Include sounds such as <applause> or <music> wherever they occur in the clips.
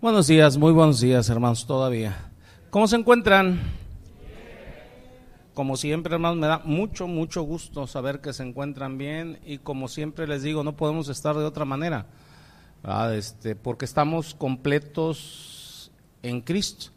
Buenos días, muy buenos días, hermanos, todavía. ¿Cómo se encuentran? Como siempre, hermanos, me da mucho, mucho gusto saber que se encuentran bien y como siempre les digo, no podemos estar de otra manera, este, porque estamos completos en Cristo.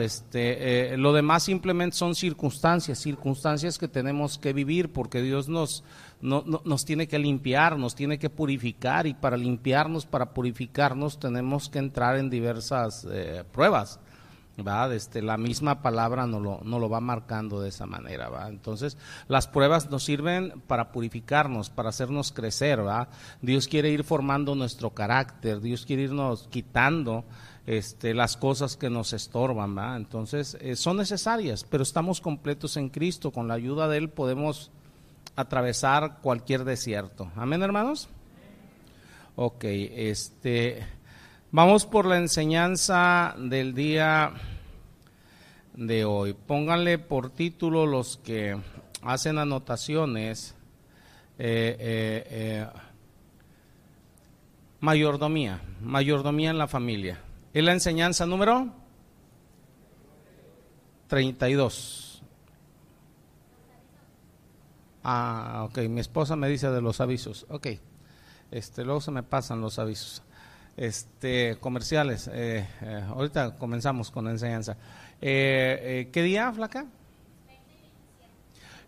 Este, eh, lo demás simplemente son circunstancias, circunstancias que tenemos que vivir porque Dios nos, nos tiene que limpiar, nos tiene que purificar y para limpiarnos, para purificarnos tenemos que entrar en diversas eh, pruebas. ¿va? Este, la misma palabra nos lo, no lo va marcando de esa manera. ¿va? Entonces, las pruebas nos sirven para purificarnos, para hacernos crecer. ¿va? Dios quiere ir formando nuestro carácter, Dios quiere irnos quitando este, las cosas que nos estorban. Entonces, eh, son necesarias, pero estamos completos en Cristo. Con la ayuda de Él podemos atravesar cualquier desierto. Amén, hermanos. Ok, este, vamos por la enseñanza del día de hoy. Pónganle por título los que hacen anotaciones. Eh, eh, mayordomía, mayordomía en la familia. Es la enseñanza número 32. Ah, ok, mi esposa me dice de los avisos. Ok, este, luego se me pasan los avisos. Este, comerciales, eh, eh, ahorita comenzamos con la enseñanza. Eh, ¿Qué día, Flaca?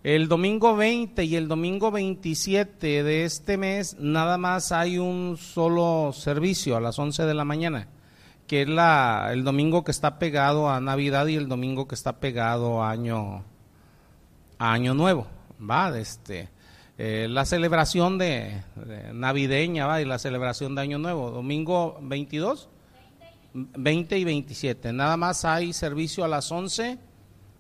El domingo 20 y el domingo 27 de este mes nada más hay un solo servicio a las 11 de la mañana que es la, el domingo que está pegado a Navidad y el domingo que está pegado a Año, año Nuevo, ¿va? Este, eh, la celebración de, navideña, ¿va? Y la celebración de Año Nuevo, domingo 22, 20 y 27. Nada más hay servicio a las 11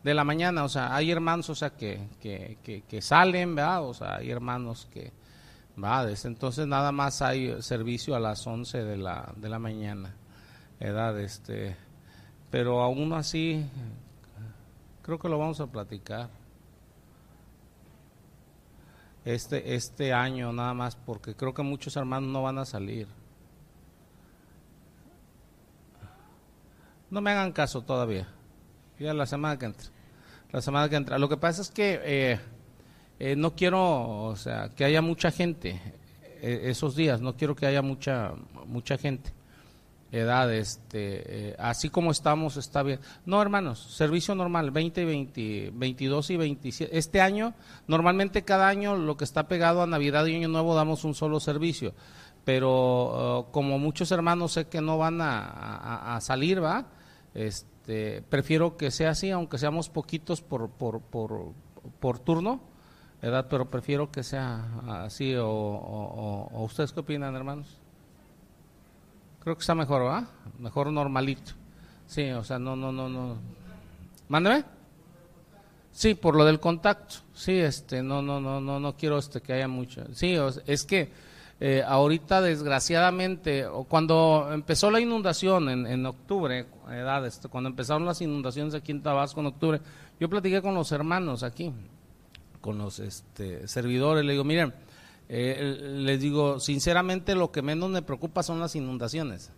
de la mañana, o sea, hay hermanos, o sea, que, que, que, que salen, ¿verdad? O sea, hay hermanos que, va, entonces nada más hay servicio a las 11 de la, de la mañana edad, este, pero aún así creo que lo vamos a platicar este este año nada más porque creo que muchos hermanos no van a salir. No me hagan caso todavía. Ya la semana que entra. La semana que entra. Lo que pasa es que eh, eh, no quiero, o sea, que haya mucha gente eh, esos días. No quiero que haya mucha mucha gente edad, este, eh, así como estamos, está bien. No, hermanos, servicio normal, 20, 20, 22 y 27. Este año, normalmente cada año lo que está pegado a Navidad y Año Nuevo damos un solo servicio, pero uh, como muchos hermanos sé que no van a, salir, ¿va? Este, prefiero que sea así, aunque seamos poquitos por, por, por, por turno, edad, pero prefiero que sea así, o, o ustedes qué opinan, hermanos? Creo que está mejor, ¿va? Mejor normalito. Sí, o sea, no, no, no, no. Mándeme. Sí, por lo del contacto. Sí, este, no, no, no, no, no quiero este que haya mucho. Sí, es que eh, ahorita desgraciadamente, o cuando empezó la inundación en, en octubre, edad, este, cuando empezaron las inundaciones aquí en Tabasco en octubre, yo platiqué con los hermanos aquí, con los este, servidores, le digo, miren, eh, les digo, sinceramente lo que menos me preocupa son las inundaciones.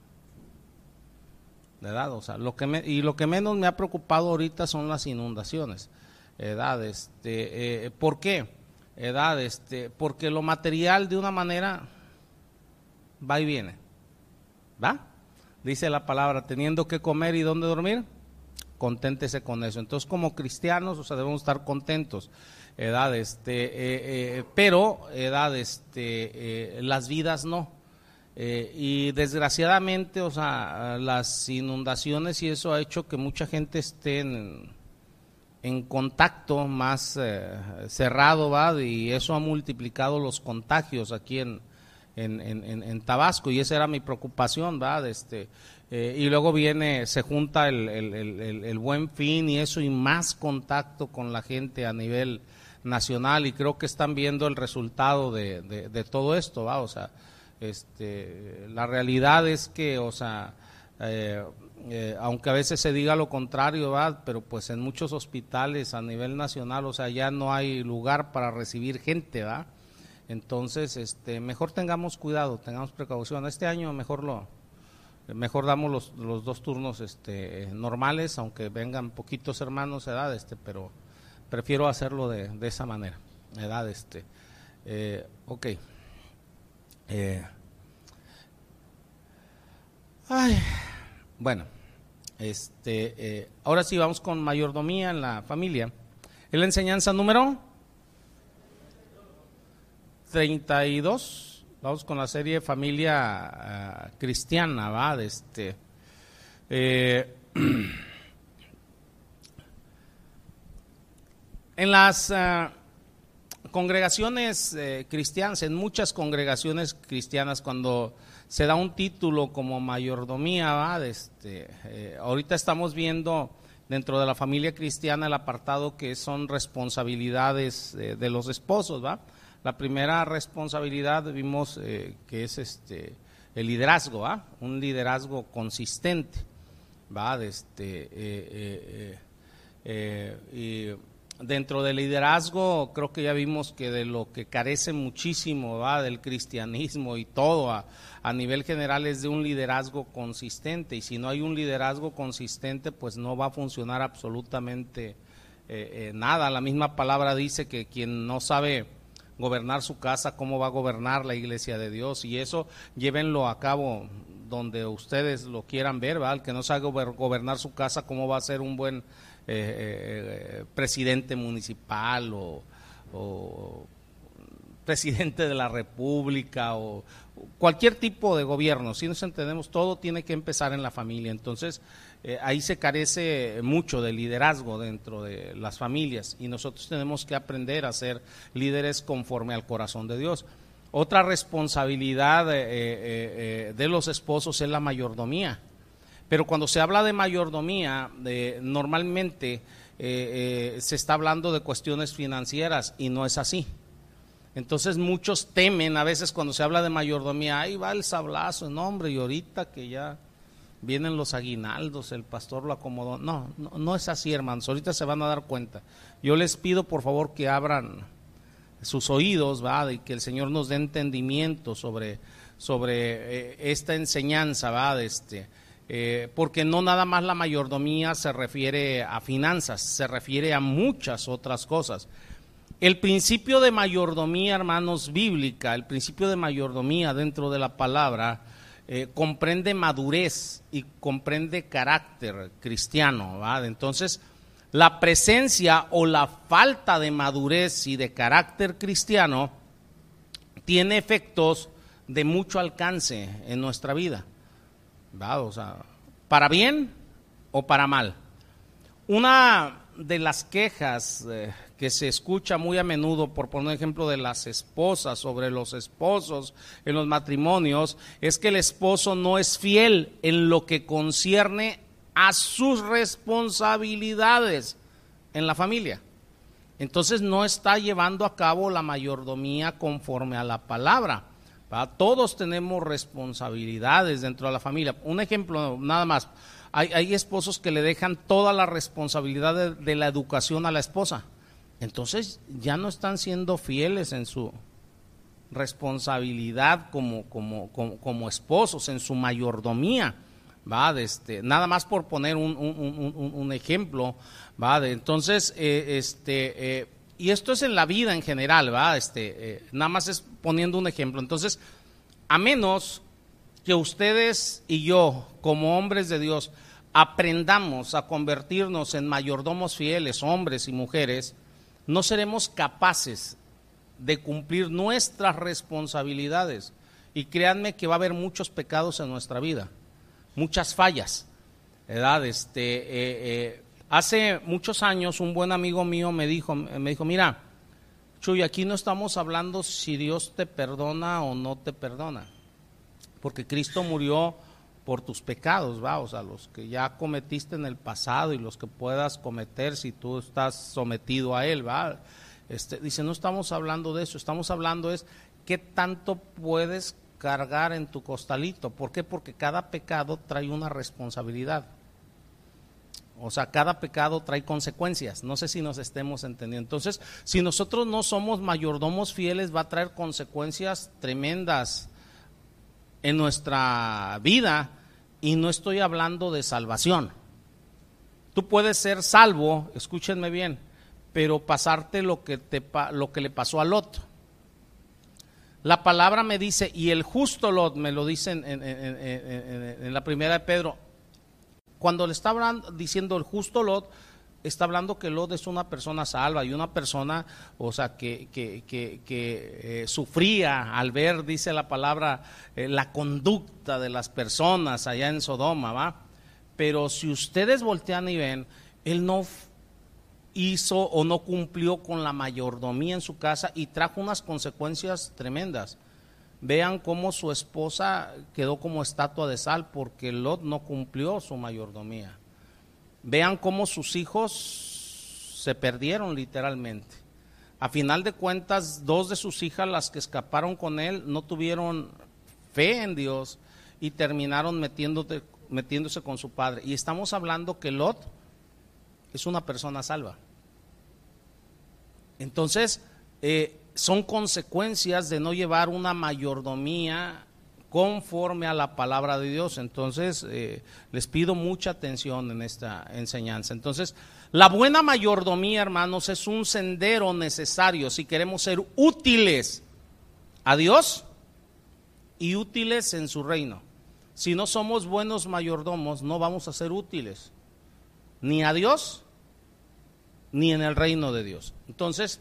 ¿Verdad? O sea, lo que me, y lo que menos me ha preocupado ahorita son las inundaciones. Edad, este, eh, ¿por qué? Edad, este, porque lo material de una manera va y viene. ¿Va? Dice la palabra, teniendo que comer y dónde dormir, conténtese con eso. Entonces, como cristianos, o sea, debemos estar contentos edad, este, eh, eh, pero edad, este, eh, las vidas no. y desgraciadamente, o sea, las inundaciones y eso ha hecho que mucha gente esté en, en contacto más cerrado, ¿va? Y eso ha multiplicado los contagios aquí en, en, en, en Tabasco y esa era mi preocupación, ¿va? Este, y luego viene, se junta el, el, el, buen fin y eso y más contacto con la gente a nivel nacional y creo que están viendo el resultado de, de, todo esto, ¿va? O sea, este, la realidad es que, o sea, eh, eh, aunque a veces se diga lo contrario, ¿va? Pero pues en muchos hospitales a nivel nacional, o sea, ya no hay lugar para recibir gente, ¿va? Entonces, este, mejor tengamos cuidado, tengamos precaución. Este año mejor lo, mejor damos los, los dos turnos este, normales, aunque vengan poquitos hermanos, edad, este, pero prefiero hacerlo de, de esa manera, edad, este, eh, ok. Eh, ay, bueno, este, eh, ahora sí vamos con mayordomía en la familia. Es la enseñanza número 32. Vamos con la serie Familia ah, Cristiana, ¿va? De este, <clears throat> en las ah, congregaciones eh, cristianas, en muchas congregaciones cristianas, cuando se da un título como mayordomía, ¿va? Este, eh, ahorita estamos viendo dentro de la familia cristiana el apartado que son responsabilidades de los esposos, ¿va? La primera responsabilidad vimos eh, que es este el liderazgo, ¿ah? un liderazgo consistente, va, este, eh, eh, dentro del liderazgo creo que ya vimos que de lo que carece muchísimo, va, del cristianismo y todo a, a nivel general es de un liderazgo consistente y si no hay un liderazgo consistente pues no va a funcionar absolutamente nada. La misma palabra dice que quien no sabe gobernar su casa, cómo va a gobernar la iglesia de Dios. Y eso llévenlo a cabo donde ustedes lo quieran ver, ¿verdad? El que no sabe gobernar su casa, cómo va a ser un buen eh, eh, presidente municipal o, presidente de la república o cualquier tipo de gobierno. Si nos entendemos, todo tiene que empezar en la familia. Entonces, eh, ahí se carece mucho de liderazgo dentro de las familias y nosotros tenemos que aprender a ser líderes conforme al corazón de Dios. Otra responsabilidad de los esposos es la mayordomía. Pero cuando se habla de mayordomía, normalmente se está hablando de cuestiones financieras y no es así. Entonces muchos temen a veces cuando se habla de mayordomía, ahí va el sablazo, no hombre, y ahorita que ya vienen los aguinaldos, el pastor lo acomodó. No, no, es así, hermanos. Ahorita se van a dar cuenta. Yo les pido, por favor, que abran sus oídos, ¿va? Y que el Señor nos dé entendimiento sobre, sobre eh, esta enseñanza, ¿va? este, eh, porque no nada más la mayordomía se refiere a finanzas, se refiere a muchas otras cosas. El principio de mayordomía, hermanos, bíblica, el principio de mayordomía dentro de la palabra, eh, comprende madurez y comprende carácter cristiano. Entonces, la presencia o la falta de madurez y de carácter cristiano tiene efectos de mucho alcance en nuestra vida. O sea, para bien o para mal. Una de las quejas eh, que se escucha muy a menudo, por poner ejemplo de las esposas sobre los esposos en los matrimonios, es que el esposo no es fiel en lo que concierne a sus responsabilidades en la familia. Entonces no está llevando a cabo la mayordomía conforme a la palabra. Todos tenemos responsabilidades dentro de la familia. Un ejemplo nada más. Hay, esposos que le dejan toda la responsabilidad de la educación a la esposa entonces ya no están siendo fieles en su responsabilidad como, esposos, en su mayordomía. ¿va? este, nada más por poner un, un, ejemplo, ¿va? entonces, eh, este, eh, y esto es en la vida en general, ¿va? Este, eh, nada más es poniendo un ejemplo. Entonces, a menos que ustedes y yo, como hombres de Dios, aprendamos a convertirnos en mayordomos fieles, hombres y mujeres, no seremos capaces de cumplir nuestras responsabilidades. Y créanme que va a haber muchos pecados en nuestra vida, muchas fallas. ¿verdad? Este, eh, eh, hace muchos años un buen amigo mío me dijo, me dijo, mira, Chuy, aquí no estamos hablando si Dios te perdona o no te perdona, porque Cristo murió por tus pecados, va, o sea, los que ya cometiste en el pasado y los que puedas cometer si tú estás sometido a él, va. Este, dice, no estamos hablando de eso, estamos hablando es qué tanto puedes cargar en tu costalito. ¿Por qué? Porque cada pecado trae una responsabilidad. O sea, cada pecado trae consecuencias. No sé si nos estemos entendiendo. Entonces, si nosotros no somos mayordomos fieles, va a traer consecuencias tremendas en nuestra vida y no estoy hablando de salvación. Tú puedes ser salvo, escúchenme bien, pero pasarte lo que, te, lo que le pasó a Lot. La palabra me dice, y el justo Lot, me lo dice en, en la primera de Pedro, cuando le está hablando, diciendo el justo Lot, está hablando que Lot es una persona salva y una persona, o sea, que, que, que, eh, sufría al ver, dice la palabra, eh, la conducta de las personas allá en Sodoma, ¿va? Pero si ustedes voltean y ven, él no hizo o no cumplió con la mayordomía en su casa y trajo unas consecuencias tremendas. Vean cómo su esposa quedó como estatua de sal porque Lot no cumplió su mayordomía. Vean cómo sus hijos se perdieron literalmente. A final de cuentas, dos de sus hijas, las que escaparon con él, no tuvieron fe en Dios y terminaron metiéndose con su padre. Y estamos hablando que Lot es una persona salva. Entonces, eh, son consecuencias de no llevar una mayordomía conforme a la palabra de Dios. Entonces, eh, les pido mucha atención en esta enseñanza. Entonces, la buena mayordomía, hermanos, es un sendero necesario si queremos ser útiles a Dios y útiles en su reino. Si no somos buenos mayordomos, no vamos a ser útiles ni a Dios ni en el reino de Dios. Entonces,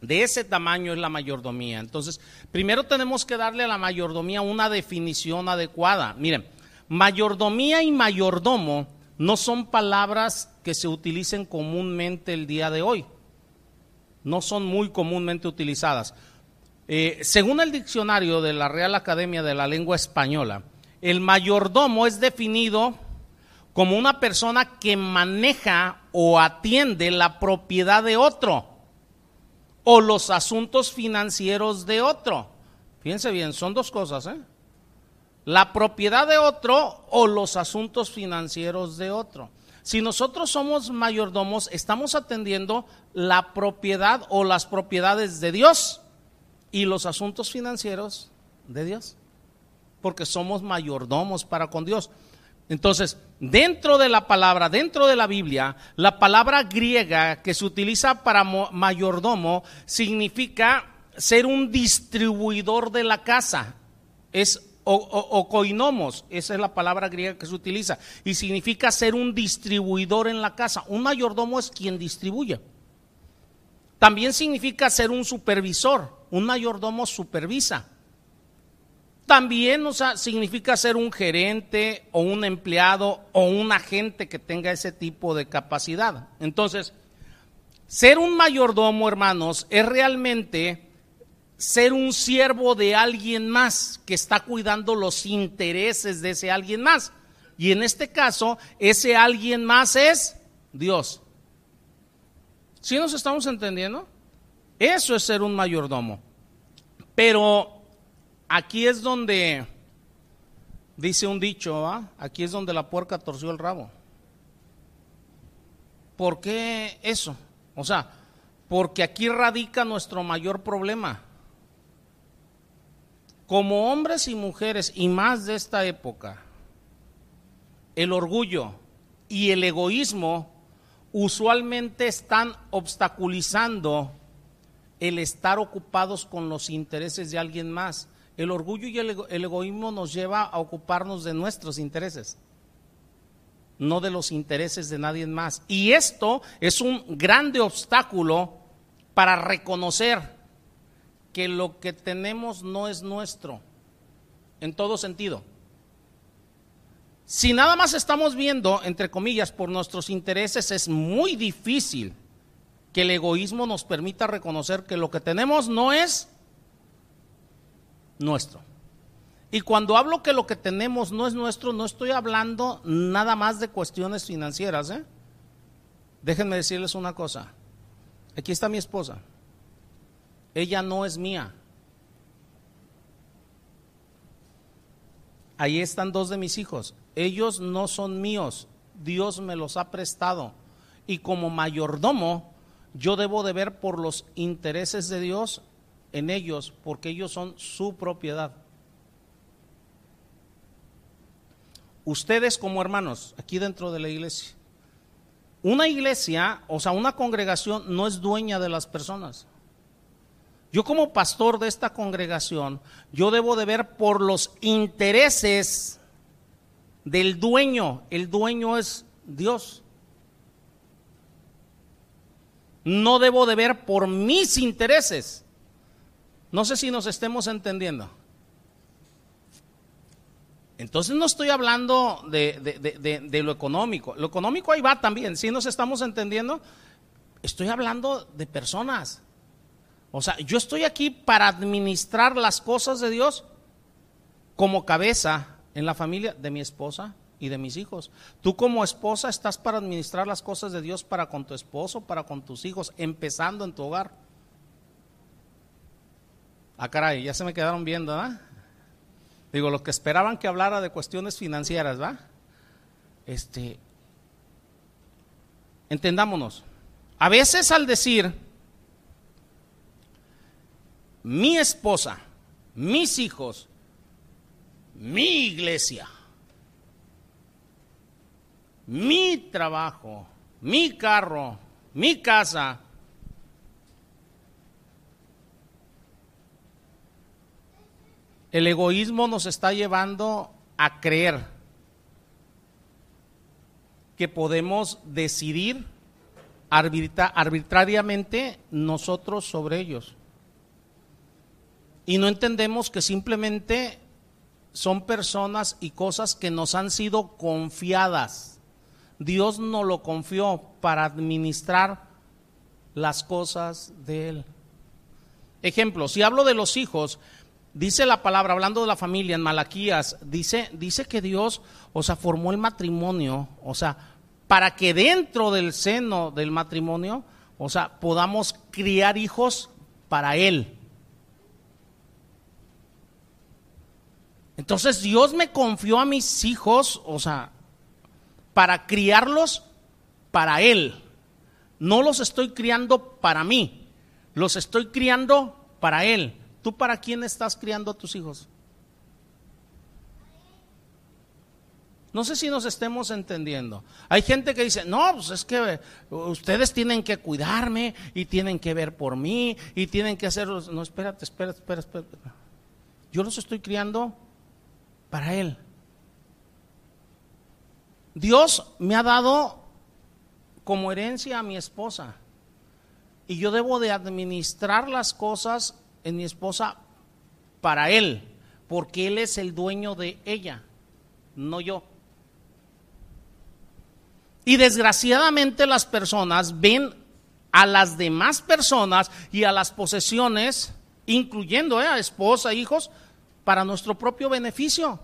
de ese tamaño es la mayordomía. Entonces, primero tenemos que darle a la mayordomía una definición adecuada. Miren, mayordomía y mayordomo no son palabras que se utilicen comúnmente el día de hoy. No son muy comúnmente utilizadas. Eh, según el diccionario de la Real Academia de la Lengua Española, el mayordomo es definido como una persona que maneja o atiende la propiedad de otro o los asuntos financieros de otro. Fíjense bien, son dos cosas, ¿eh? La propiedad de otro o los asuntos financieros de otro. Si nosotros somos mayordomos, estamos atendiendo la propiedad o las propiedades de Dios y los asuntos financieros de Dios, porque somos mayordomos para con Dios. Entonces, dentro de la palabra, dentro de la Biblia, la palabra griega que se utiliza para mayordomo significa ser un distribuidor de la casa. Es o, koinomos, esa es la palabra griega que se utiliza, y significa ser un distribuidor en la casa. Un mayordomo es quien distribuye. También significa ser un supervisor. Un mayordomo supervisa. También o significa ser un gerente o un empleado o un agente que tenga ese tipo de capacidad. Entonces, ser un mayordomo, hermanos, es realmente ser un siervo de alguien más que está cuidando los intereses de ese alguien más. Y en este caso, ese alguien más es Dios. ¿Sí nos estamos entendiendo? Eso es ser un mayordomo. Pero Aquí es donde, dice un dicho, aquí es donde la puerca torció el rabo. ¿Por qué eso? O sea, porque aquí radica nuestro mayor problema. Como hombres y mujeres, y más de esta época, el orgullo y el egoísmo usualmente están obstaculizando el estar ocupados con los intereses de alguien más. El orgullo y el, egoísmo nos lleva a ocuparnos de nuestros intereses, no de los intereses de nadie más. Y esto es un grande obstáculo para reconocer que lo que tenemos no es nuestro, en todo sentido. Si nada más estamos viendo, entre comillas, por nuestros intereses, es muy difícil que el egoísmo nos permita reconocer que lo que tenemos no es nuestro. Y cuando hablo que lo que tenemos no es nuestro, no estoy hablando nada más de cuestiones financieras. ¿eh? Déjenme decirles una cosa. Aquí está mi esposa. Ella no es mía. Ahí están dos de mis hijos. Ellos no son míos. Dios me los ha prestado. Y como mayordomo, yo debo de ver por los intereses de Dios en ellos porque ellos son su propiedad. ustedes como hermanos, aquí dentro de la iglesia. Una iglesia, o sea, una congregación no es dueña de las personas. Yo como pastor de esta congregación, yo debo de ver por los intereses del dueño. El dueño es Dios. No debo de ver por mis intereses. No sé si nos estemos entendiendo. Entonces no estoy hablando de, lo económico. Lo económico ahí va también. Si nos estamos entendiendo, estoy hablando de personas. O sea, yo estoy aquí para administrar las cosas de Dios como cabeza en la familia de mi esposa y de mis hijos. Tú como esposa estás para administrar las cosas de Dios para con tu esposo, para con tus hijos, empezando en tu hogar. Ah, caray, ya se me quedaron viendo, ¿ah? Digo, los que esperaban que hablara de cuestiones financieras, ¿va? Este, entendámonos. A veces al decir mi esposa, mis hijos, mi iglesia, mi trabajo, mi carro, mi casa, El egoísmo nos está llevando a creer que podemos decidir arbitrariamente nosotros sobre ellos. Y no entendemos que simplemente son personas y cosas que nos han sido confiadas. Dios nos lo confió para administrar las cosas de Él. Ejemplo, si hablo de los hijos, Dice la palabra, hablando de la familia en Malaquías, dice, dice que Dios, o sea, formó el matrimonio, o sea, para que dentro del seno del matrimonio, o sea, podamos criar hijos para Él. Entonces Dios me confió a mis hijos, o sea, para criarlos para Él. No los estoy criando para mí, los estoy criando para Él. ¿Tú para quién estás criando a tus hijos? No sé si nos estemos entendiendo. Hay gente que dice, no, pues es que ustedes tienen que cuidarme y tienen que ver por mí y tienen que hacerlo. No, espérate, espérate, espérate, espérate. Yo los estoy criando para Él. Dios me ha dado como herencia a mi esposa y yo debo de administrar las cosas en mi esposa para Él, porque Él es el dueño de ella, no yo. Y desgraciadamente las personas ven a las demás personas y a las posesiones, incluyendo eh, a esposa, hijos, para nuestro propio beneficio.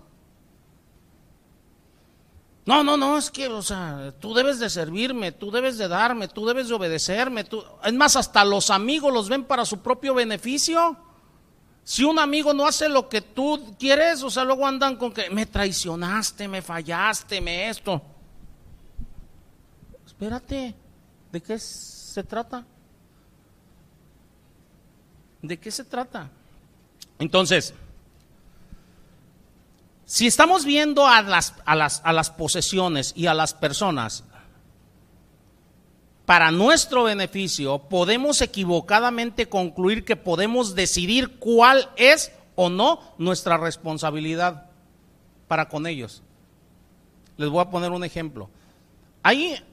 No, no, no, es que, o sea, tú debes de servirme, tú debes de darme, tú debes de obedecerme. Es más, hasta los amigos los ven para su propio beneficio. Si un amigo no hace lo que tú quieres, o sea, luego andan con que me traicionaste, me fallaste, me esto. Espérate, ¿de qué se trata? ¿De qué se trata? Entonces, si estamos viendo a las, a las, a las posesiones y a las personas para nuestro beneficio, podemos equivocadamente concluir que podemos decidir cuál es o no nuestra responsabilidad para con ellos. Les voy a poner un ejemplo. Hay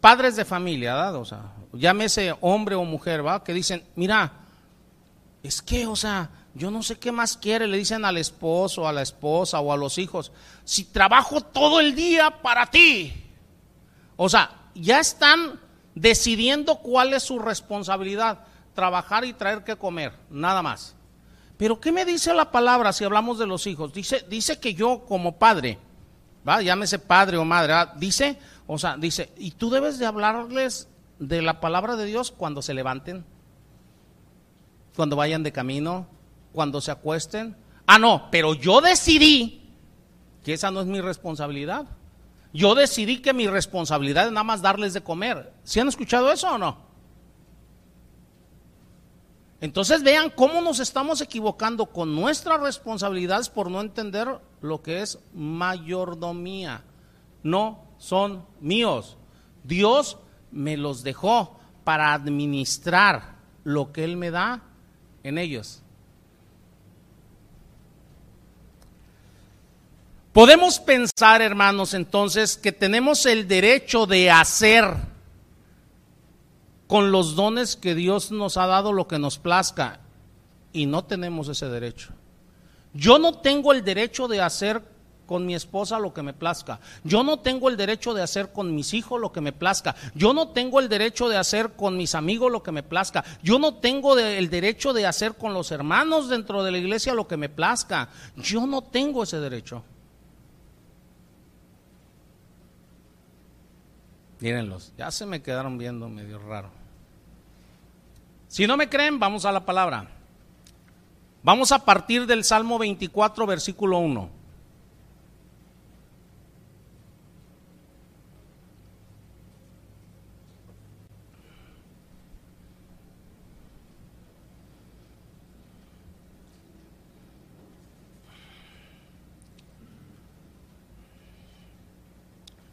padres de familia, ¿verdad? O sea, llámese hombre o mujer, ¿va? Que dicen, mira, es que, o sea, yo no sé qué más quiere, le dicen al esposo, a la esposa o a los hijos, si trabajo todo el día para ti. O sea, ya están decidiendo cuál es su responsabilidad, trabajar y traer que comer, nada más. Pero ¿qué me dice la palabra si hablamos de los hijos? Dice, dice que yo como padre, llámese padre o madre, dice, o sea, dice, y tú debes de hablarles de la palabra de Dios cuando se levanten, cuando vayan de camino, cuando se acuesten. Ah, no, pero yo decidí que esa no es mi responsabilidad. Yo decidí que mi responsabilidad es nada más darles de comer. ¿Sí han escuchado eso o no? Entonces vean cómo nos estamos equivocando con nuestras responsabilidades por no entender lo que es mayordomía. No son míos. Dios me los dejó para administrar lo que Él me da en ellos. Podemos pensar, hermanos, entonces, que tenemos el derecho de hacer con los dones que Dios nos ha dado lo que nos plazca y no tenemos ese derecho. Yo no tengo el derecho de hacer con mi esposa lo que me plazca. Yo no tengo el derecho de hacer con mis hijos lo que me plazca. Yo no tengo el derecho de hacer con mis amigos lo que me plazca. Yo no tengo el derecho de hacer con los hermanos dentro de la iglesia lo que me plazca. Yo no tengo ese derecho. Mírenlos, ya se me quedaron viendo medio raro. Si no me creen, vamos a la palabra. Vamos a partir del Salmo 24, versículo 1.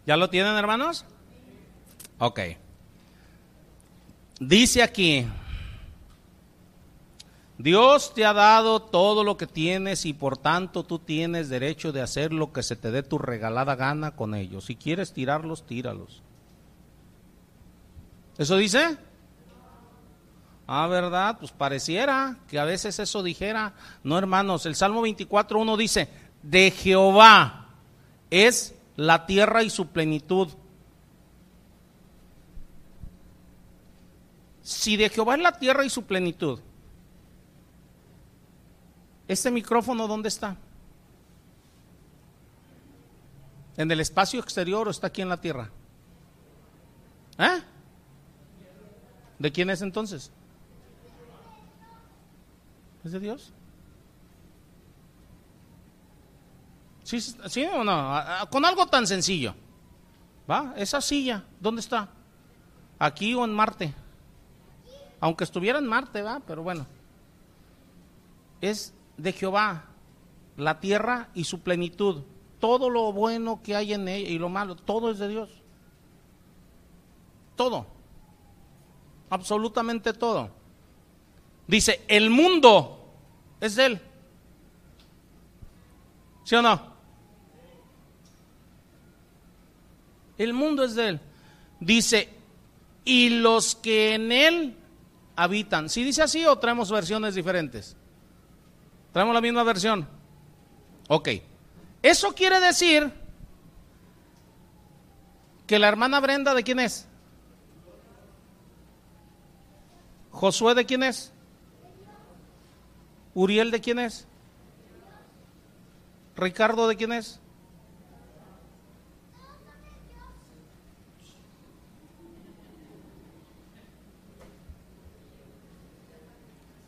¿Ya lo tienen, hermanos? Ok. Dice aquí, Dios te ha dado todo lo que tienes y por tanto tú tienes derecho de hacer lo que se te dé tu regalada gana con ellos. Si quieres tirarlos, tíralos. ¿Eso dice? Ah, ¿verdad? Pues pareciera que a veces eso dijera. No, hermanos, el Salmo 24.1 dice, de Jehová es la tierra y su plenitud. Si de Jehová es la tierra y su plenitud, ¿Este micrófono dónde está? ¿En el espacio exterior o está aquí en la tierra? ¿Eh? ¿De quién es entonces? ¿Es de Dios? ¿Sí, sí o no? Con algo tan sencillo. ¿Va? Esa silla, ¿dónde está? ¿Aquí o en Marte? Aunque estuviera en Marte, ¿va? Pero bueno. Es de Jehová, la tierra y su plenitud. Todo lo bueno que hay en ella y lo malo, todo es de Dios. Todo. Absolutamente todo. Dice, el mundo es de Él. ¿Sí o no? El mundo es de Él. Dice, y los que en Él habitan. ¿Sí dice así o traemos versiones diferentes? ¿Traemos la misma versión? Ok. Eso quiere decir que la hermana Brenda, ¿de quién es? Josué, ¿de quién es? Uriel, ¿de quién es? Ricardo, ¿de quién es?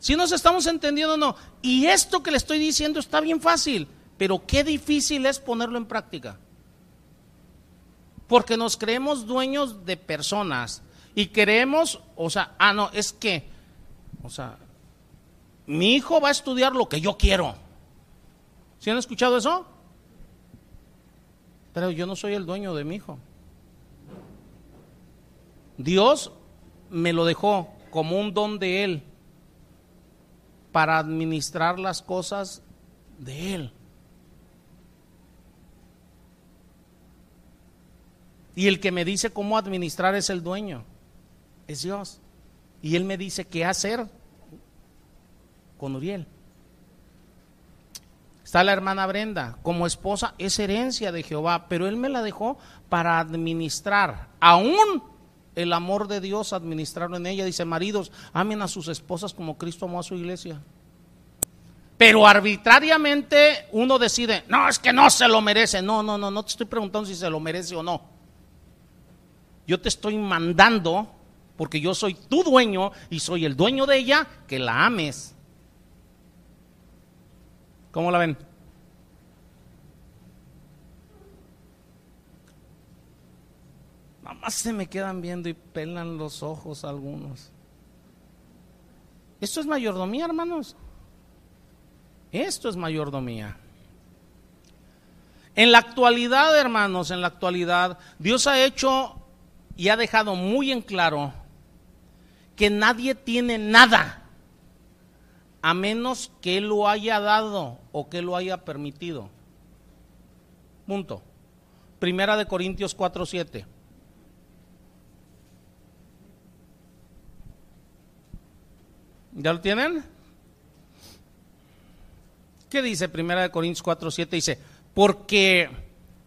Si nos estamos entendiendo o no. Y esto que le estoy diciendo está bien fácil, pero qué difícil es ponerlo en práctica. Porque nos creemos dueños de personas y queremos, o sea, ah, no, es que, o sea, mi hijo va a estudiar lo que yo quiero. ¿Sí han escuchado eso? Pero yo no soy el dueño de mi hijo. Dios me lo dejó como un don de Él para administrar las cosas de Él. Y el que me dice cómo administrar es el dueño, es Dios. Y Él me dice qué hacer con Uriel. Está la hermana Brenda, como esposa es herencia de Jehová, pero Él me la dejó para administrar, aún el amor de Dios administrarlo en ella. Dice, maridos, amen a sus esposas como Cristo amó a su iglesia. Pero arbitrariamente uno decide, no, es que no se lo merece. No, no, no, no te estoy preguntando si se lo merece o no. Yo te estoy mandando, porque yo soy tu dueño y soy el dueño de ella, que la ames. ¿Cómo la ven? Más se me quedan viendo y pelan los ojos algunos. Esto es mayordomía, hermanos. Esto es mayordomía. En la actualidad, hermanos, en la actualidad, Dios ha hecho y ha dejado muy en claro que nadie tiene nada a menos que lo haya dado o que lo haya permitido. Punto. Primera de Corintios 4:7. ¿Ya lo tienen? ¿Qué dice Primera de Corintios 4:7? Dice, porque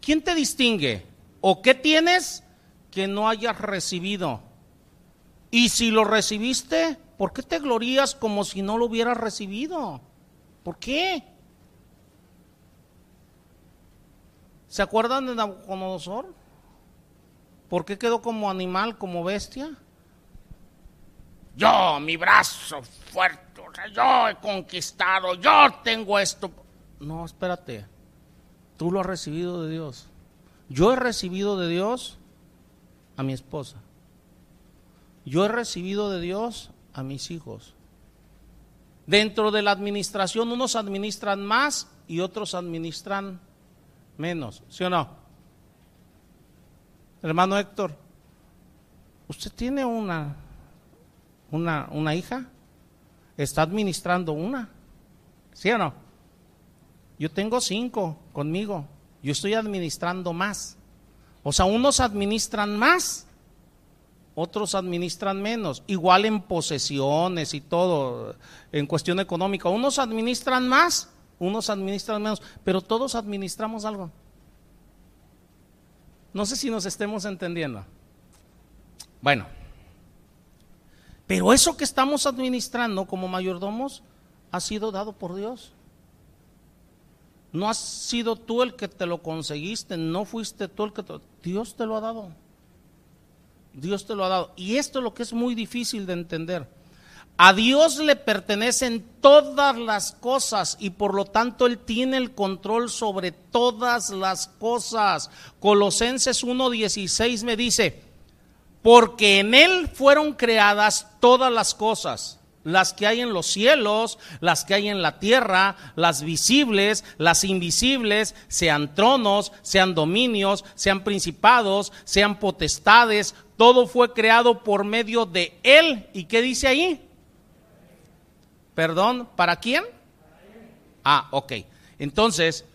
¿quién te distingue? ¿O qué tienes que no hayas recibido? Y si lo recibiste, ¿por qué te glorías como si no lo hubieras recibido? ¿Por qué? ¿Se acuerdan de Nabucodonosor? ¿Por qué quedó como animal, como bestia? Yo, mi brazo fuerte, yo he conquistado, yo tengo esto. No, espérate. Tú lo has recibido de Dios. Yo he recibido de Dios a mi esposa. Yo he recibido de Dios a mis hijos. Dentro de la administración unos administran más y otros administran menos, ¿sí o no? Hermano Héctor, ¿usted tiene una, una, una hija? ¿Está administrando una? ¿Sí o no? Yo tengo cinco conmigo. Yo estoy administrando más. O sea, unos administran más, otros administran menos. Igual en posesiones y todo, en cuestión económica. Unos administran más, unos administran menos, pero todos administramos algo. No sé si nos estemos entendiendo. Bueno, pero eso que estamos administrando como mayordomos ha sido dado por Dios. No has sido tú el que te lo conseguiste, no fuiste tú el que te... Dios te lo ha dado. Dios te lo ha dado. Y esto es lo que es muy difícil de entender. A Dios le pertenecen todas las cosas y por lo tanto Él tiene el control sobre todas las cosas. Colosenses 1.16 me dice, porque en Él fueron creadas todas las cosas las que hay en los cielos, las que hay en la tierra, las visibles, las invisibles, sean tronos, sean dominios, sean principados, sean potestades, todo fue creado por medio de Él. ¿Y qué dice ahí? Perdón, ¿para quién? Ah, ok. Entonces,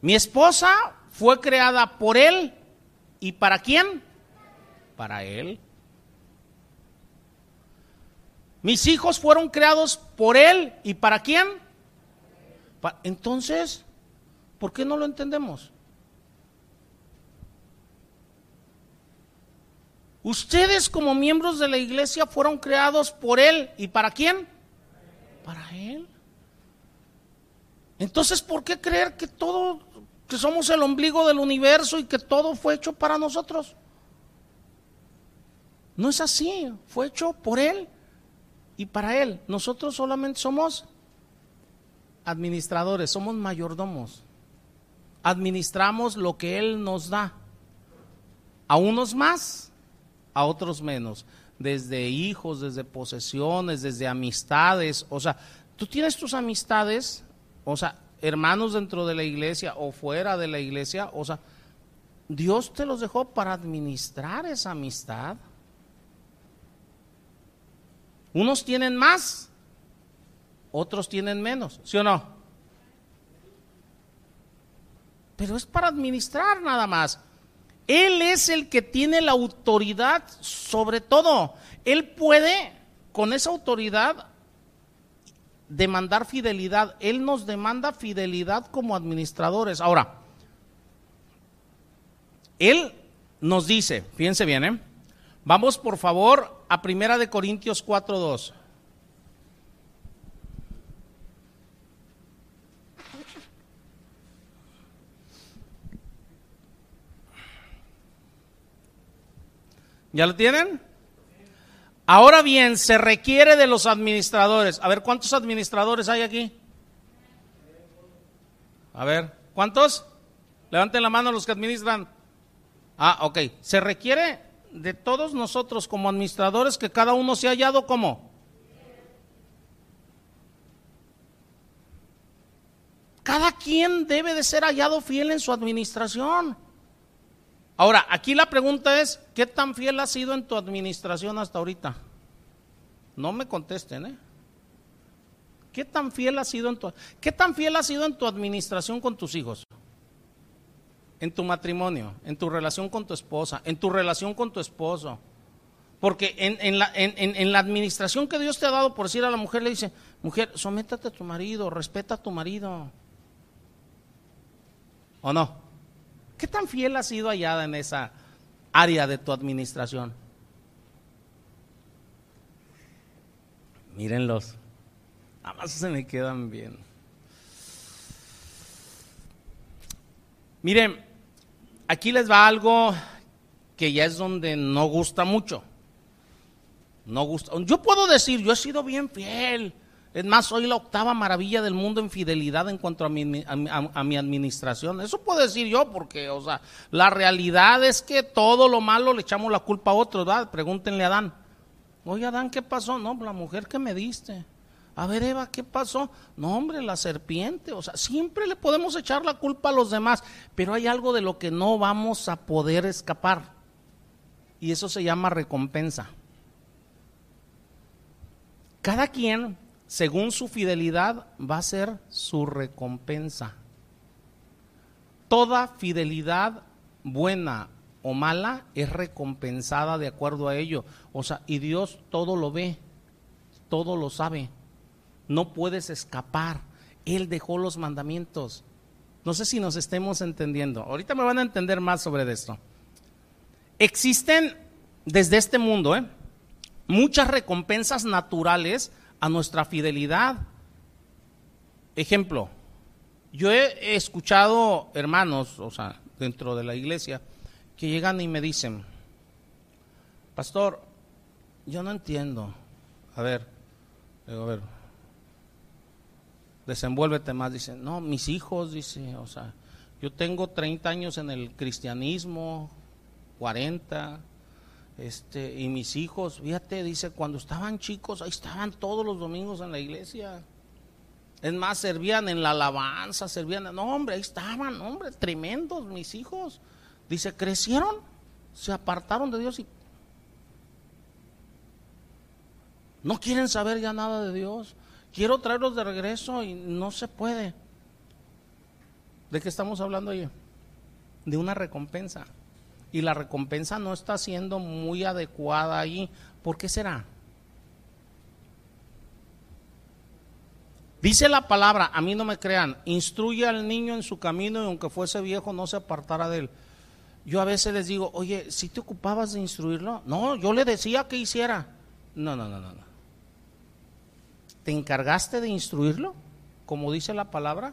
mi esposa fue creada por Él. ¿Y para quién? Para Él. Mis hijos fueron creados por Él. ¿Y para quién? Entonces, ¿por qué no lo entendemos? Ustedes como miembros de la iglesia fueron creados por Él. ¿Y para quién? Para Él. Entonces, ¿por qué creer que todo, que somos el ombligo del universo y que todo fue hecho para nosotros? No es así, fue hecho por Él y para Él. Nosotros solamente somos administradores, somos mayordomos. Administramos lo que Él nos da. A unos más, a otros menos. Desde hijos, desde posesiones, desde amistades. O sea, tú tienes tus amistades, o sea, hermanos dentro de la iglesia o fuera de la iglesia. O sea, Dios te los dejó para administrar esa amistad. Unos tienen más, otros tienen menos, ¿sí o no? Pero es para administrar nada más. Él es el que tiene la autoridad sobre todo. Él puede, con esa autoridad, demandar fidelidad. Él nos demanda fidelidad como administradores. Ahora, Él nos dice, fíjense bien, ¿eh? Vamos por favor a Primera de Corintios 4:2. ¿Ya lo tienen? Ahora bien, se requiere de los administradores. A ver, ¿cuántos administradores hay aquí? A ver, ¿cuántos? Levanten la mano los que administran. Ah, ok. Se requiere de todos nosotros como administradores que cada uno se ha hallado como. Cada quien debe de ser hallado fiel en su administración. Ahora, aquí la pregunta es, ¿qué tan fiel has sido en tu administración hasta ahorita? No me contesten, ¿eh? ¿Qué tan fiel has sido en tu, qué tan fiel has sido en tu administración con tus hijos? En tu matrimonio, en tu relación con tu esposa, en tu relación con tu esposo. Porque en, la, la, administración que Dios te ha dado, por decir a la mujer, le dice, mujer, sométate a tu marido, respeta a tu marido. ¿O no? ¿Qué tan fiel has sido hallada en esa área de tu administración? Mírenlos. Nada más se me quedan bien. Miren, aquí les va algo que ya es donde no gusta mucho. No gusta. Yo puedo decir, yo he sido bien fiel. Es más, soy la octava maravilla del mundo en fidelidad en cuanto a mi, a, mi, administración. Eso puedo decir yo, porque, o sea, la realidad es que todo lo malo le echamos la culpa a otros. Pregúntenle a Adán. Oye, Adán, ¿qué pasó? No, la mujer que me diste. A ver, Eva, ¿qué pasó? No, hombre, la serpiente. O sea, siempre le podemos echar la culpa a los demás, pero hay algo de lo que no vamos a poder escapar. Y eso se llama recompensa. Cada quien, según su fidelidad, va a ser su recompensa. Toda fidelidad buena o mala es recompensada de acuerdo a ello. O sea, y Dios todo lo ve, todo lo sabe. No puedes escapar. Él dejó los mandamientos. No sé si nos estemos entendiendo. Ahorita me van a entender más sobre esto. Existen desde este mundo ¿eh? muchas recompensas naturales a nuestra fidelidad. Ejemplo, yo he escuchado hermanos, o sea, dentro de la iglesia, que llegan y me dicen, pastor, yo no entiendo. A ver, a ver, desenvuélvete más. Dice, no, mis hijos, dice, o sea, yo tengo 30 años en el cristianismo, 40, este, y mis hijos, fíjate, dice, cuando estaban chicos, ahí estaban todos los domingos en la iglesia. Es más, servían en la alabanza, servían, no, hombre, ahí estaban, hombre, tremendos mis hijos. Dice, crecieron, se apartaron de Dios y no quieren saber ya nada de Dios. Quiero traerlos de regreso y no se puede. ¿De qué estamos hablando ahí? De una recompensa. Y la recompensa no está siendo muy adecuada ahí. ¿Por qué será? Dice la palabra, a mí no me crean, instruye al niño en su camino y aunque fuese viejo no se apartara de él. Yo a veces les digo, oye, ¿si te ocupabas de instruirlo? No, yo le decía que hiciera. No, no, no, no, no. ¿Te encargaste de instruirlo? Como dice la palabra.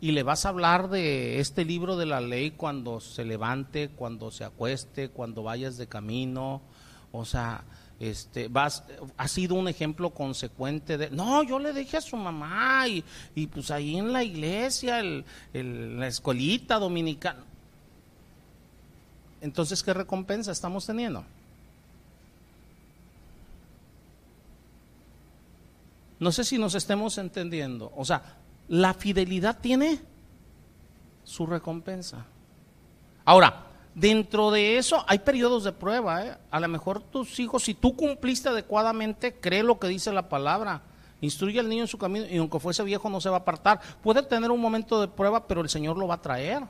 Y le vas a hablar de este libro de la ley cuando se levante, cuando se acueste, cuando vayas de camino. O sea, este, vas, ha sido un ejemplo consecuente de, no, yo le dije a su mamá y, y pues ahí en la iglesia, el, la escuelita dominicana. Entonces, ¿qué recompensa estamos teniendo? No sé si nos estemos entendiendo. O sea, la fidelidad tiene su recompensa. Ahora, dentro de eso hay periodos de prueba. ¿eh? A lo mejor tus hijos, si tú cumpliste adecuadamente, cree lo que dice la palabra. Instruye al niño en su camino y aunque fuese viejo no se va a apartar. Puede tener un momento de prueba, pero el Señor lo va a traer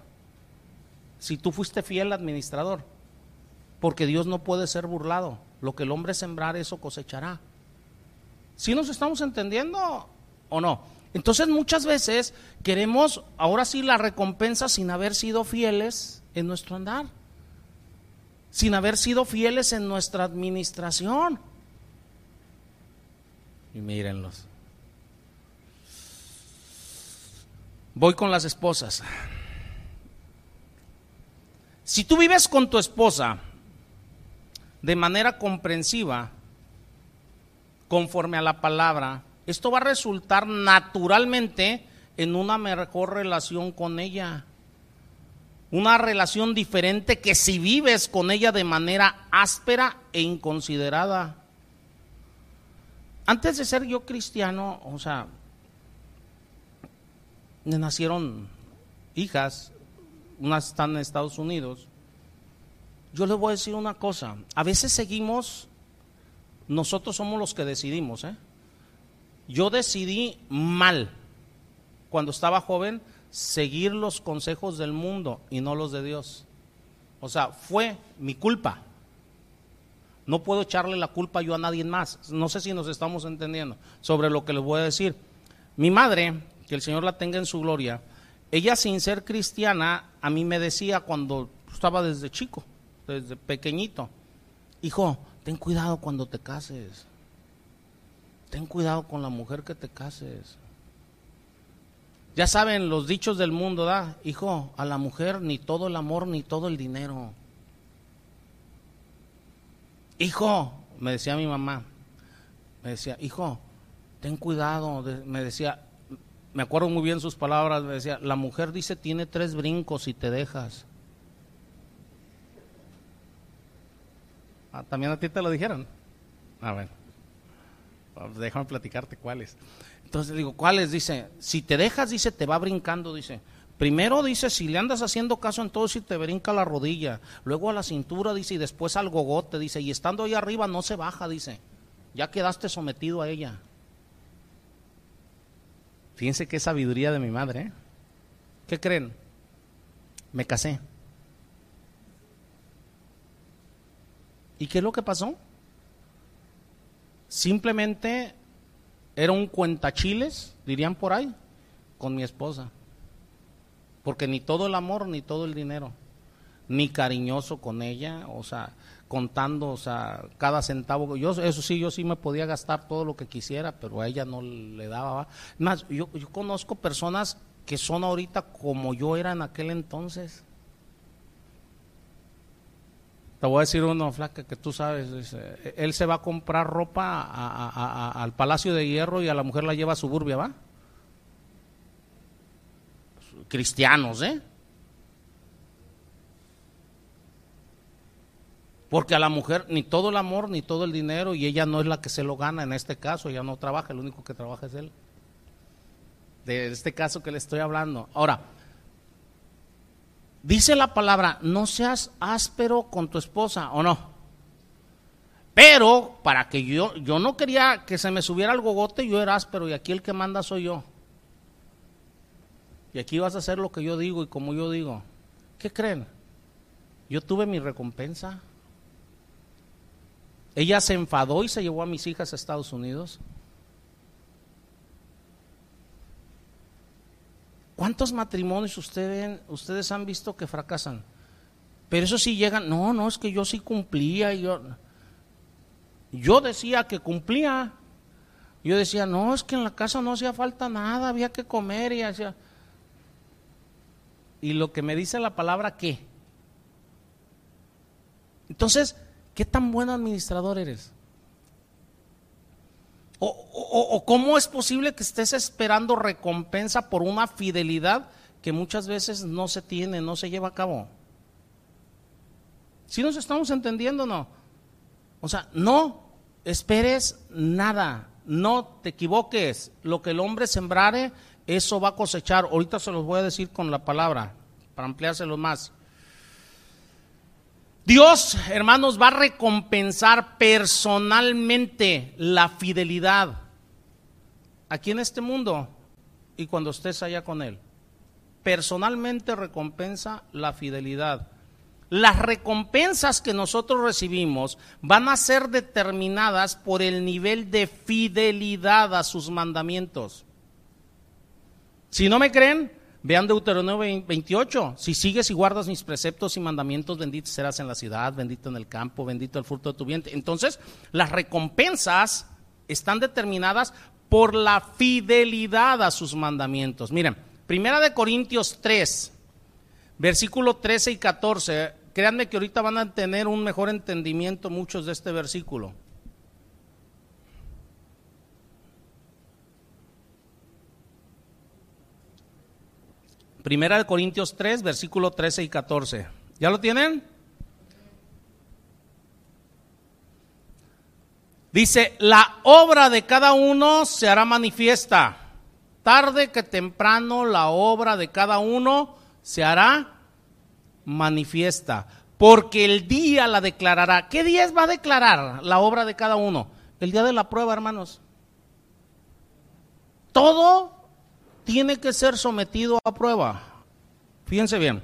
si tú fuiste fiel administrador. Porque Dios no puede ser burlado. Lo que el hombre sembrar, eso cosechará. ¿Sí nos estamos entendiendo o no? Entonces muchas veces queremos ahora sí la recompensa sin haber sido fieles en nuestro andar, sin haber sido fieles en nuestra administración. Y mírenlos. Voy con las esposas. Si tú vives con tu esposa de manera comprensiva, conforme a la palabra, esto va a resultar naturalmente en una mejor relación con ella. Una relación diferente que si vives con ella de manera áspera e inconsiderada. Antes de ser yo cristiano, o sea, me nacieron hijas, unas están en Estados Unidos. Yo les voy a decir una cosa, a veces seguimos, nosotros somos los que decidimos, ¿eh? Yo decidí mal, cuando estaba joven, seguir los consejos del mundo y no los de Dios. O sea, fue mi culpa. No puedo echarle la culpa yo a nadie más. No sé si nos estamos entendiendo sobre lo que les voy a decir. Mi madre, que el Señor la tenga en su gloria, ella sin ser cristiana, a mí me decía cuando estaba desde chico, desde pequeñito, hijo, ten cuidado cuando te cases. Ten cuidado con la mujer que te cases. Ya saben los dichos del mundo, ¿da? Hijo, a la mujer ni todo el amor ni todo el dinero. Hijo, me decía mi mamá, me decía, hijo, ten cuidado, me decía, me acuerdo muy bien sus palabras, me decía, la mujer dice tiene tres brincos y te dejas. Ah, También a ti te lo dijeron. Ah, bueno. Pues déjame platicarte cuáles. Entonces digo, ¿cuáles? Dice, si te dejas, dice, te va brincando, dice. Primero dice, si le andas haciendo caso, entonces te brinca la rodilla. Luego a la cintura, dice, y después al gogote, dice. Y estando ahí arriba no se baja, dice. Ya quedaste sometido a ella. Fíjense qué sabiduría de mi madre. ¿eh? ¿Qué creen? Me casé. ¿Y qué es lo que pasó? Simplemente era un cuentachiles, dirían por ahí, con mi esposa. Porque ni todo el amor, ni todo el dinero, ni cariñoso con ella, o sea, contando, o sea, cada centavo. Yo, eso sí, yo sí me podía gastar todo lo que quisiera, pero a ella no le daba. Más, yo, yo conozco personas que son ahorita como yo era en aquel entonces. Te voy a decir uno, flaca, que tú sabes, él se va a comprar ropa al Palacio de Hierro y a la mujer la lleva a Suburbia, ¿va? Cristianos, ¿eh? Porque a la mujer ni todo el amor ni todo el dinero y ella no es la que se lo gana en este caso, ella no trabaja, el único que trabaja es él. De este caso que le estoy hablando. Ahora, dice la palabra, no seas áspero con tu esposa, ¿o no? Pero para que yo, yo no quería que se me subiera el gogote, yo era áspero y aquí el que manda soy yo. Y aquí vas a hacer lo que yo digo y como yo digo. ¿Qué creen? Yo tuve mi recompensa. Ella se enfadó y se llevó a mis hijas a Estados Unidos. ¿Cuántos matrimonios ustedes, ustedes han visto que fracasan? Pero eso sí llegan, no, no, es que yo sí cumplía. Yo, yo decía que cumplía. Yo decía, no, es que en la casa no hacía falta nada, había que comer y hacía... Y lo que me dice la palabra, ¿qué? Entonces, ¿Qué tan buen administrador eres? O, cómo es posible que estés esperando recompensa por una fidelidad que muchas veces no se tiene, no se lleva a cabo? Si nos estamos entendiendo no? O sea, no esperes nada, no te equivoques. Lo que el hombre sembrare, eso va a cosechar. Ahorita se los voy a decir con la palabra, para ampliárselo más. Dios, hermanos, va a recompensar personalmente la fidelidad aquí en este mundo y cuando estés allá con Él. Personalmente recompensa la fidelidad. Las recompensas que nosotros recibimos van a ser determinadas por el nivel de fidelidad a sus mandamientos. Si no me creen, Vean Deuteronomio 28, si sigues y guardas mis preceptos y mandamientos, bendito serás en la ciudad, bendito en el campo, bendito el fruto de tu vientre. Entonces, las recompensas están determinadas por la fidelidad a sus mandamientos. Miren, Primera de Corintios 3, versículo 13 y 14, créanme que ahorita van a tener un mejor entendimiento muchos de este versículo. Primera de Corintios 3, versículo 13 y 14. ¿Ya lo tienen? Dice, la obra de cada uno se hará manifiesta, tarde que temprano la obra de cada uno se hará manifiesta, porque el día la declarará. ¿Qué día va a declarar la obra de cada uno? El día de la prueba, hermanos. Todo tiene que ser sometido a prueba. Fíjense bien.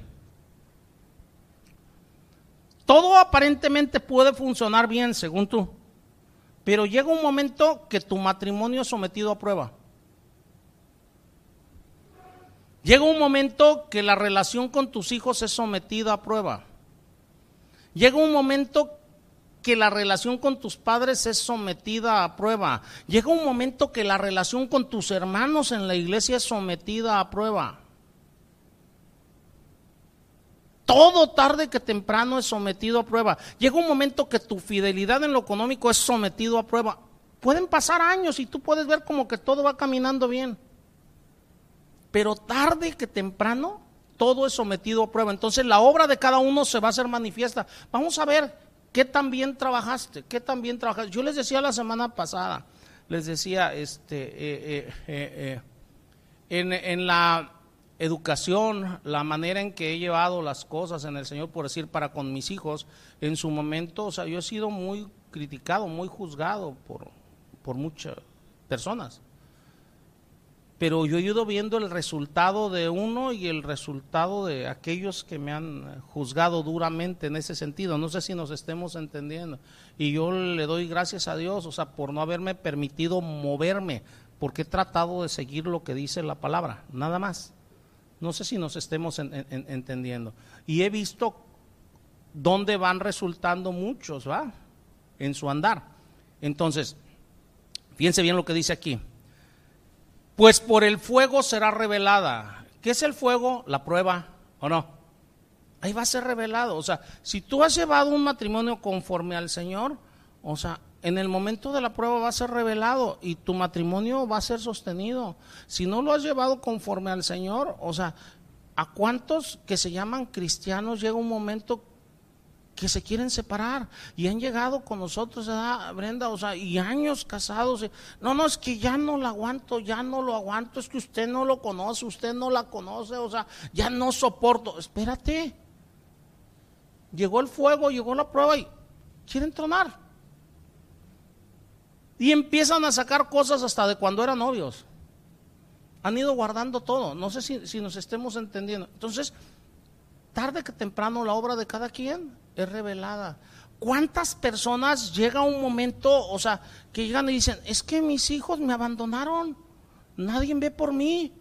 Todo aparentemente puede funcionar bien, según tú, pero llega un momento que tu matrimonio es sometido a prueba. Llega un momento que la relación con tus hijos es sometida a prueba. Llega un momento que la relación con tus padres es sometida a prueba. Llega un momento que la relación con tus hermanos en la iglesia es sometida a prueba. Todo tarde que temprano es sometido a prueba. Llega un momento que tu fidelidad en lo económico es sometido a prueba. Pueden pasar años y tú puedes ver como que todo va caminando bien pero tarde que temprano todo es sometido a prueba. Entonces la obra de cada uno se va a hacer manifiesta. Vamos a ver qué tan bien trabajaste, qué tan bien trabajaste. Yo les decía la semana pasada, les decía, este, eh, eh, eh, en, en la educación, la manera en que he llevado las cosas en el Señor, por decir, para con mis hijos, en su momento, o sea, yo he sido muy criticado, muy juzgado por, por muchas personas pero yo he ido viendo el resultado de uno y el resultado de aquellos que me han juzgado duramente en ese sentido. No sé si nos estemos entendiendo. Y yo le doy gracias a Dios, o sea, por no haberme permitido moverme, porque he tratado de seguir lo que dice la palabra, nada más. No sé si nos estemos entendiendo. Y he visto dónde van resultando muchos, ¿va? En su andar. Entonces, fíjense bien lo que dice aquí pues por el fuego será revelada. ¿Qué es el fuego? La prueba, ¿o no? Ahí va a ser revelado. O sea, si tú has llevado un matrimonio conforme al Señor, o sea, en el momento de la prueba va a ser revelado y tu matrimonio va a ser sostenido. Si no lo has llevado conforme al Señor, o sea, ¿a cuántos que se llaman cristianos llega un momento que se quieren separar y han llegado con nosotros, Brenda? O sea, y años casados. No, no, es que ya no lo aguanto, ya no lo aguanto, es que usted no lo conoce, usted no la conoce, o sea, ya no soporto. Espérate. Llegó el fuego, llegó la prueba y quieren tronar. Y empiezan a sacar cosas hasta de cuando eran novios. Han ido guardando todo. No sé si, si nos estemos entendiendo. Entonces, tarde que temprano la obra de cada quien es revelada. ¿Cuántas personas llega un momento, o sea, que llegan y dicen, es que mis hijos me abandonaron, nadie ve por mí,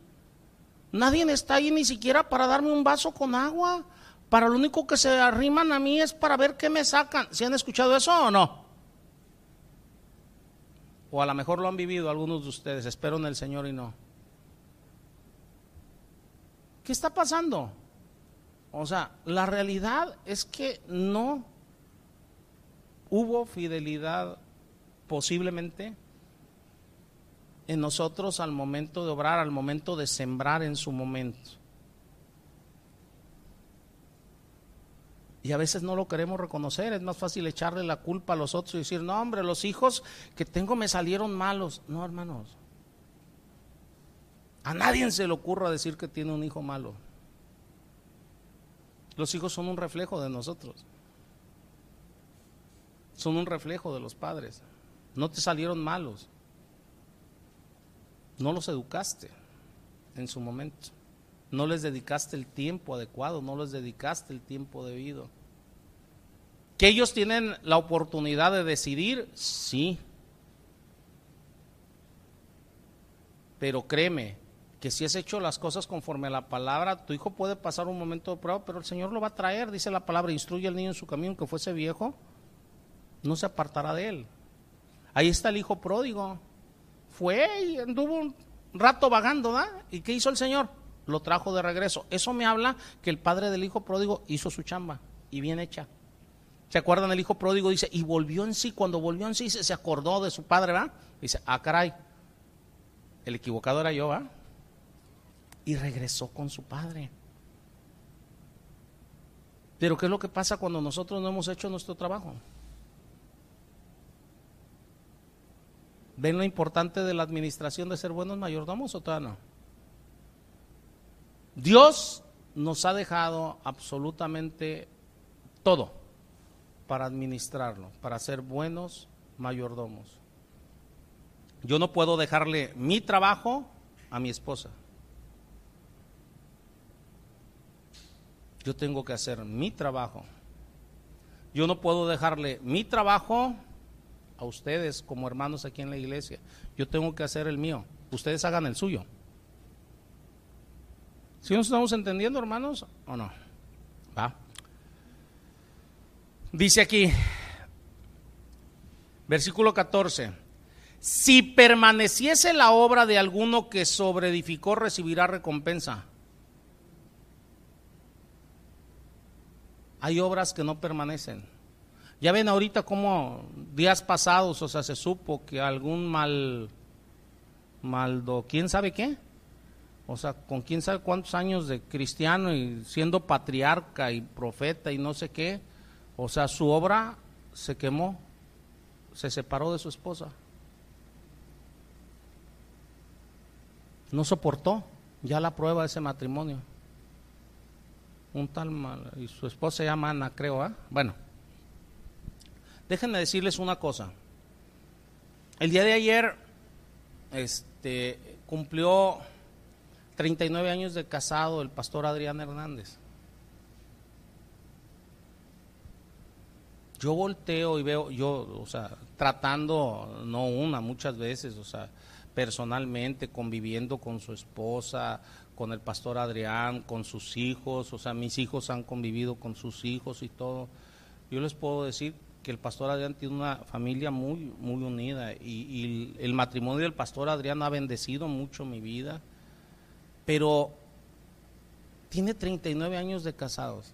nadie está ahí ni siquiera para darme un vaso con agua, para lo único que se arriman a mí es para ver qué me sacan. ¿Se han escuchado eso o no? O a lo mejor lo han vivido algunos de ustedes, espero en el Señor y no. ¿Qué está pasando? O sea, la realidad es que no hubo fidelidad posiblemente en nosotros al momento de obrar, al momento de sembrar en su momento. Y a veces no lo queremos reconocer, es más fácil echarle la culpa a los otros y decir, no hombre, los hijos que tengo me salieron malos. No, hermanos. A nadie se le ocurra decir que tiene un hijo malo. Los hijos son un reflejo de nosotros. Son un reflejo de los padres. No te salieron malos. No los educaste en su momento. No les dedicaste el tiempo adecuado, no les dedicaste el tiempo debido. ¿Que ellos tienen la oportunidad de decidir? Sí. Pero créeme, que si has hecho las cosas conforme a la palabra, tu hijo puede pasar un momento de prueba, pero el Señor lo va a traer, dice la palabra, instruye al niño en su camino, que fuese viejo, no se apartará de él. Ahí está el hijo pródigo. Fue y anduvo un rato vagando, ¿da? ¿Y qué hizo el Señor? Lo trajo de regreso. Eso me habla que el padre del hijo pródigo hizo su chamba y bien hecha. ¿Se acuerdan? El hijo pródigo dice, y volvió en sí. Cuando volvió en sí, se, acordó de su padre, ¿va? Dice, ah, caray, el equivocado era yo, ¿va? Y regresó con su padre. Pero ¿qué es lo que pasa cuando nosotros no hemos hecho nuestro trabajo? ¿Ven lo importante de la administración de ser buenos mayordomos o no? Dios nos ha dejado absolutamente todo para administrarlo, para ser buenos mayordomos. Yo no puedo dejarle mi trabajo a mi esposa. Yo tengo que hacer mi trabajo. Yo no puedo dejarle mi trabajo a ustedes como hermanos aquí en la iglesia. Yo tengo que hacer el mío. Ustedes hagan el suyo. ¿Sí nos estamos entendiendo, hermanos, o no? Va. Dice aquí, versículo 14, si permaneciese la obra de alguno que sobreedificó, recibirá recompensa. Hay obras que no permanecen. Ya ven ahorita como días pasados, o sea, se supo que algún mal, maldo, ¿quién sabe qué? O sea, con quién sabe cuántos años de cristiano y siendo patriarca y profeta y no sé qué. O sea, su obra se quemó, se separó de su esposa. No soportó ya la prueba de ese matrimonio. Un tal mal, y su esposa se llama Ana, creo, ¿ah? Bueno, déjenme decirles una cosa. El día de ayer, este, cumplió 39 años de casado el pastor Adrián Hernández. Yo volteo y veo, yo, o sea, tratando, no una, muchas veces, o sea, personalmente, conviviendo con su esposa, con el pastor Adrián, con sus hijos, o sea, mis hijos han convivido con sus hijos y todo. Yo les puedo decir que el pastor Adrián tiene una familia muy, muy unida y, el matrimonio del pastor Adrián ha bendecido mucho mi vida pero tiene 39 años de casados.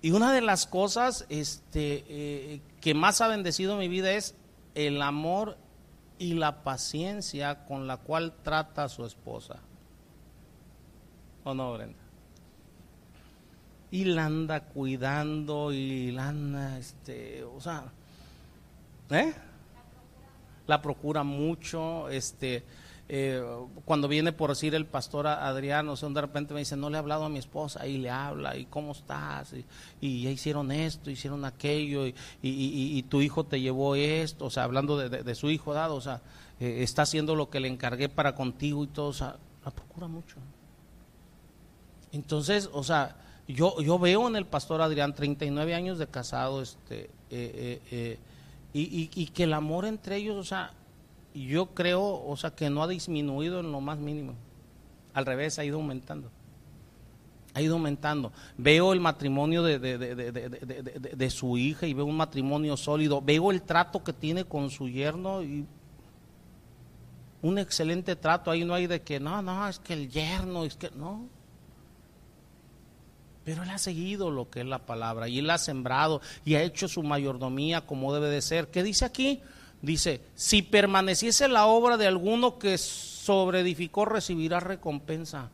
Y una de las cosas este, eh, que más ha bendecido mi vida es el amor y la paciencia con la cual trata a su esposa. ¿O no, Brenda? Y la anda cuidando y la anda, este, o sea, ¿eh? La procura mucho, este, eh, cuando viene por decir el pastor Adrián, o sea, de repente me dice, no le he hablado a mi esposa, y le habla, y cómo estás, y, ya hicieron esto, hicieron aquello, y, tu hijo te llevó esto, o sea, hablando de, su hijo dado, o sea, eh, está haciendo lo que le encargué para contigo y todo, o sea, la procura mucho. Entonces, o sea, yo, yo veo en el pastor Adrián 39 años de casado, este, eh, y, y que el amor entre ellos, o sea, yo creo, o sea, que no ha disminuido en lo más mínimo. Al revés, ha ido aumentando. Ha ido aumentando. Veo el matrimonio de, de, su hija y veo un matrimonio sólido. Veo el trato que tiene con su yerno y un excelente trato. Ahí no hay de que, no, no, es que el yerno, es que, no. Pero él ha seguido lo que es la palabra y él ha sembrado y ha hecho su mayordomía como debe de ser. ¿Qué dice aquí? Dice, si permaneciese la obra de alguno que sobreedificó, recibirá recompensa.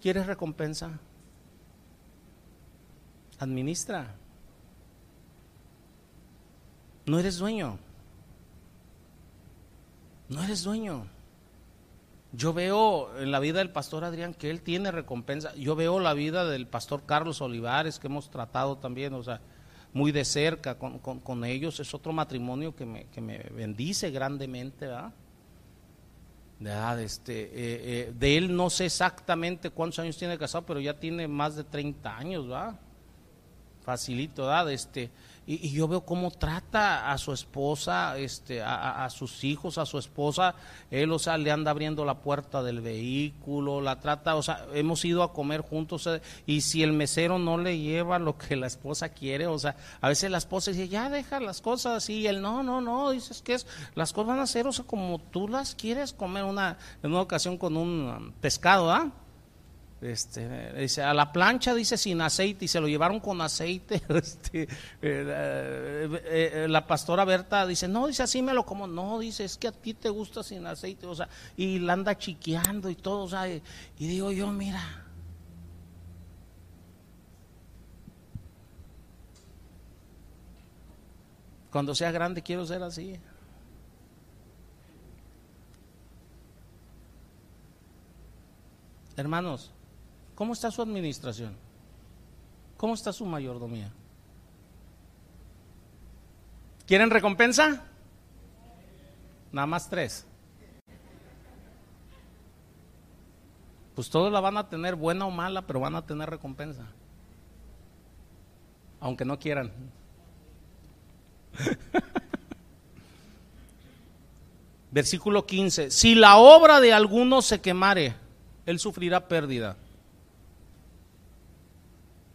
¿Quieres recompensa? Administra. No eres dueño. No eres dueño. Yo veo en la vida del pastor Adrián que él tiene recompensa. Yo veo la vida del pastor Carlos Olivares que hemos tratado también, o sea, muy de cerca con, con, ellos. Es otro matrimonio que me, que me bendice grandemente, ¿verdad? Este, eh, eh, de él no sé exactamente cuántos años tiene casado, pero ya tiene más de 30 años, ¿verdad? Facilito, ¿verdad? Este, y, yo veo cómo trata a su esposa, este, a, sus hijos, a su esposa. Él, o sea, le anda abriendo la puerta del vehículo, la trata, o sea, hemos ido a comer juntos. Y si el mesero no le lleva lo que la esposa quiere, o sea, a veces la esposa dice, ya deja las cosas así. Y él, no, no, no, dices que es, las cosas van a ser, o sea, como tú las quieres comer. Una, en una ocasión con un pescado, ¿ah? Este, dice, a la plancha dice sin aceite y se lo llevaron con aceite. <laughs> Este, eh, eh, eh, la pastora Berta dice, no, dice así me lo como. No, dice, es que a ti te gusta sin aceite. O sea, y la anda chiqueando y todo. O sea, y, y digo yo, mira. Cuando sea grande quiero ser así. Hermanos, ¿cómo está su administración? ¿Cómo está su mayordomía? ¿Quieren recompensa? Nada más tres. Pues todos la van a tener, buena o mala, pero van a tener recompensa. Aunque no quieran. <laughs> Versículo 15. Si la obra de alguno se quemare, él sufrirá pérdida.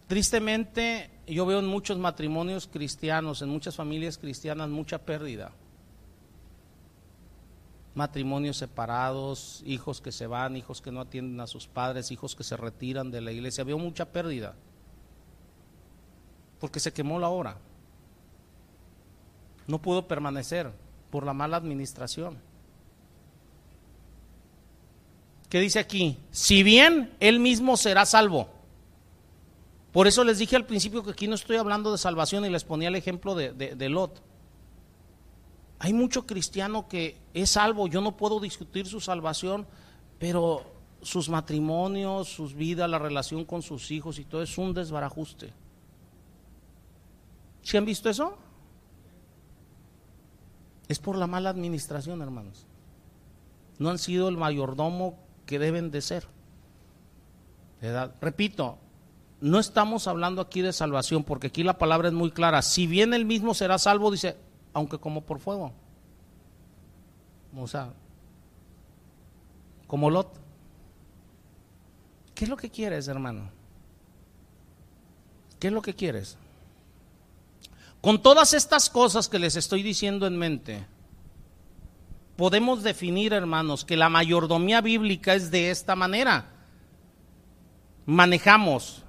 Tristemente, yo veo en muchos matrimonios cristianos, en muchas familias cristianas, mucha pérdida. Matrimonios separados, hijos que se van, hijos que no atienden a sus padres, hijos que se retiran de la iglesia. Veo mucha pérdida. Porque se quemó la obra. No pudo permanecer por la mala administración. ¿Qué dice aquí? Si bien él mismo será salvo. Por eso les dije al principio que aquí no estoy hablando de salvación y les ponía el ejemplo de, Lot. Hay mucho cristiano que es salvo, yo no puedo discutir su salvación, pero sus matrimonios, sus vidas, la relación con sus hijos y todo es un desbarajuste. ¿Sí han visto eso? Es por la mala administración, hermanos. No han sido el mayordomo que deben de ser. Repito, no estamos hablando aquí de salvación, porque aquí la palabra es muy clara. Si bien él mismo será salvo, dice, aunque como por fuego. O sea, como Lot. ¿Qué es lo que quieres, hermano? ¿Qué es lo que quieres? Con todas estas cosas que les estoy diciendo en mente, podemos definir, hermanos, que la mayordomía bíblica es de esta manera. Manejamos,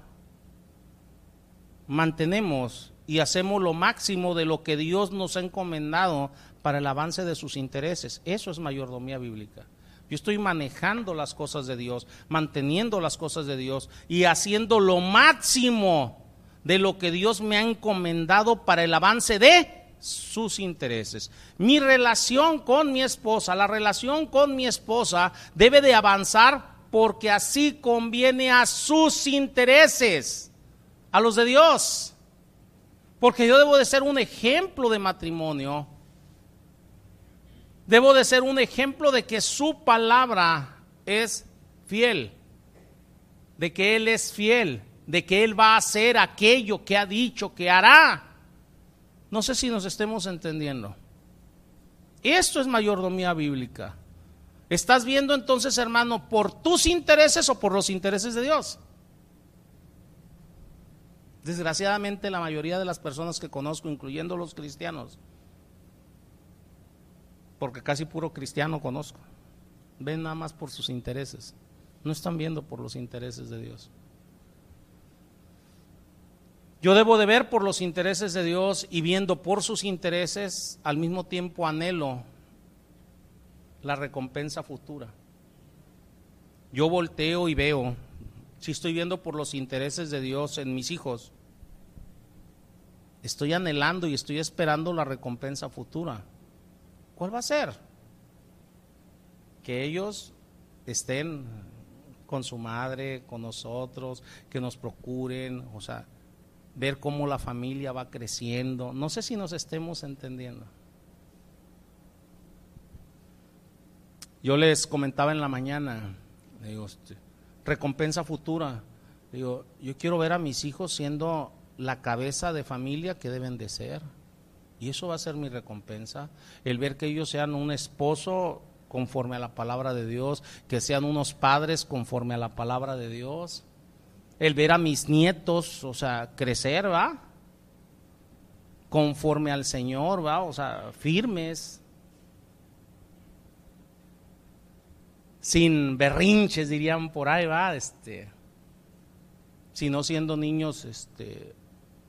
mantenemos y hacemos lo máximo de lo que Dios nos ha encomendado para el avance de sus intereses. Eso es mayordomía bíblica. Yo estoy manejando las cosas de Dios, manteniendo las cosas de Dios y haciendo lo máximo de lo que Dios me ha encomendado para el avance de sus intereses. Mi relación con mi esposa, la relación con mi esposa debe de avanzar porque así conviene a sus intereses, a los de Dios. Porque yo debo de ser un ejemplo de matrimonio. Debo de ser un ejemplo de que su palabra es fiel, de que Él es fiel, de que Él va a hacer aquello que ha dicho que hará. No sé si nos estemos entendiendo. Esto es mayordomía bíblica. ¿Estás viendo entonces, hermano, por tus intereses o por los intereses de Dios? Desgraciadamente la mayoría de las personas que conozco, incluyendo los cristianos, porque casi puro cristiano conozco, ven nada más por sus intereses, no están viendo por los intereses de Dios. Yo debo de ver por los intereses de Dios y viendo por sus intereses, al mismo tiempo anhelo la recompensa futura. Yo volteo y veo, si estoy viendo por los intereses de Dios en mis hijos, estoy anhelando y estoy esperando la recompensa futura. ¿Cuál va a ser? Que ellos estén con su madre, con nosotros, que nos procuren, o sea, ver cómo la familia va creciendo. No sé si nos estemos entendiendo. Yo les comentaba en la mañana, digo, este, recompensa futura. Digo, yo quiero ver a mis hijos siendo la cabeza de familia que deben de ser. Y eso va a ser mi recompensa. El ver que ellos sean un esposo conforme a la palabra de Dios, que sean unos padres conforme a la palabra de Dios el ver a mis nietos, o sea, crecer, ¿va? Conforme al Señor, ¿va? O sea, firmes. Sin berrinches, dirían por ahí, ¿va? Este, sino siendo niños este,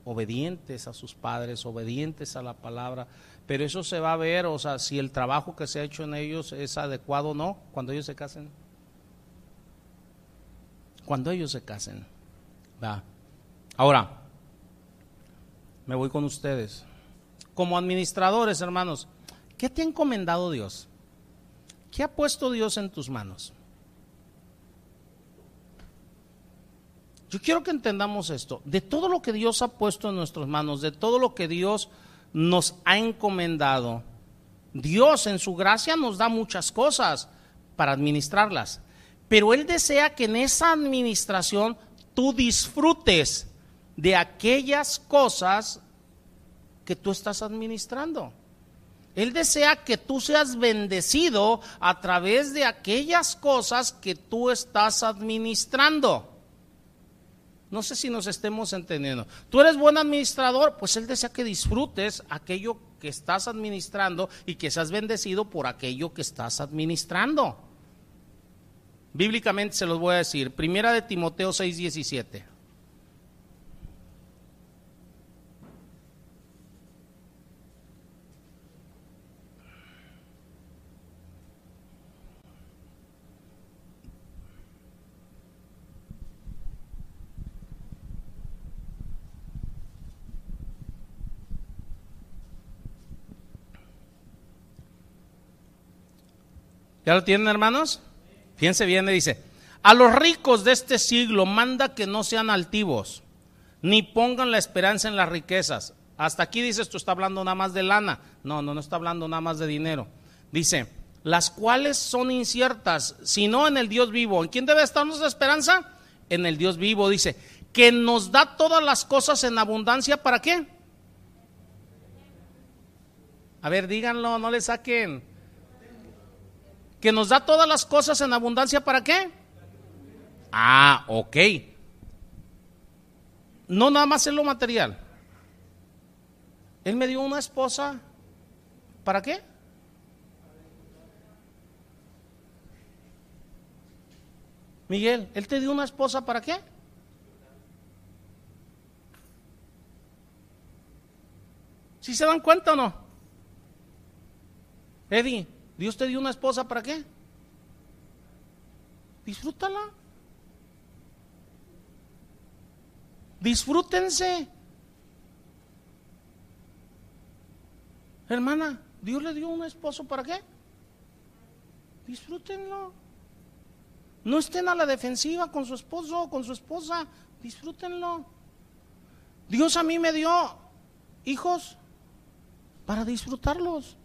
obedientes a sus padres, obedientes a la palabra. Pero eso se va a ver, o sea, si el trabajo que se ha hecho en ellos es adecuado o no, cuando ellos se casen. Cuando ellos se casen. Ahora, me voy con ustedes. Como administradores, hermanos, ¿qué te ha encomendado Dios? ¿Qué ha puesto Dios en tus manos? Yo quiero que entendamos esto. De todo lo que Dios ha puesto en nuestras manos, de todo lo que Dios nos ha encomendado, Dios en su gracia nos da muchas cosas para administrarlas. Pero Él desea que en esa administración tú disfrutes de aquellas cosas que tú estás administrando. Él desea que tú seas bendecido a través de aquellas cosas que tú estás administrando. No sé si nos estemos entendiendo. Tú eres buen administrador, pues Él desea que disfrutes aquello que estás administrando y que seas bendecido por aquello que estás administrando. Bíblicamente se los voy a decir. Primera de Timoteo 6:17. ¿Ya lo tienen, hermanos? Fíjense bien, le dice, a los ricos de este siglo manda que no sean altivos, ni pongan la esperanza en las riquezas. Hasta aquí dice, esto está hablando nada más de lana. No, no, no está hablando nada más de dinero. Dice, las cuales son inciertas, sino en el Dios vivo. ¿En quién debe estar nuestra esperanza? En el Dios vivo. Dice, que nos da todas las cosas en abundancia, ¿para qué? A ver, díganlo, no le saquen que nos da todas las cosas en abundancia, ¿para qué? Ah, ok. No nada más en lo material. Él me dio una esposa, ¿para qué? Miguel, ¿él te dio una esposa para qué? ¿Sí se dan cuenta o no? Eddie, Dios te dio una esposa para qué? Disfrútala. Disfrútense. Hermana, Dios le dio un esposo para qué? Disfrútenlo. No estén a la defensiva con su esposo o con su esposa. Disfrútenlo. Dios a mí me dio hijos para disfrutarlos.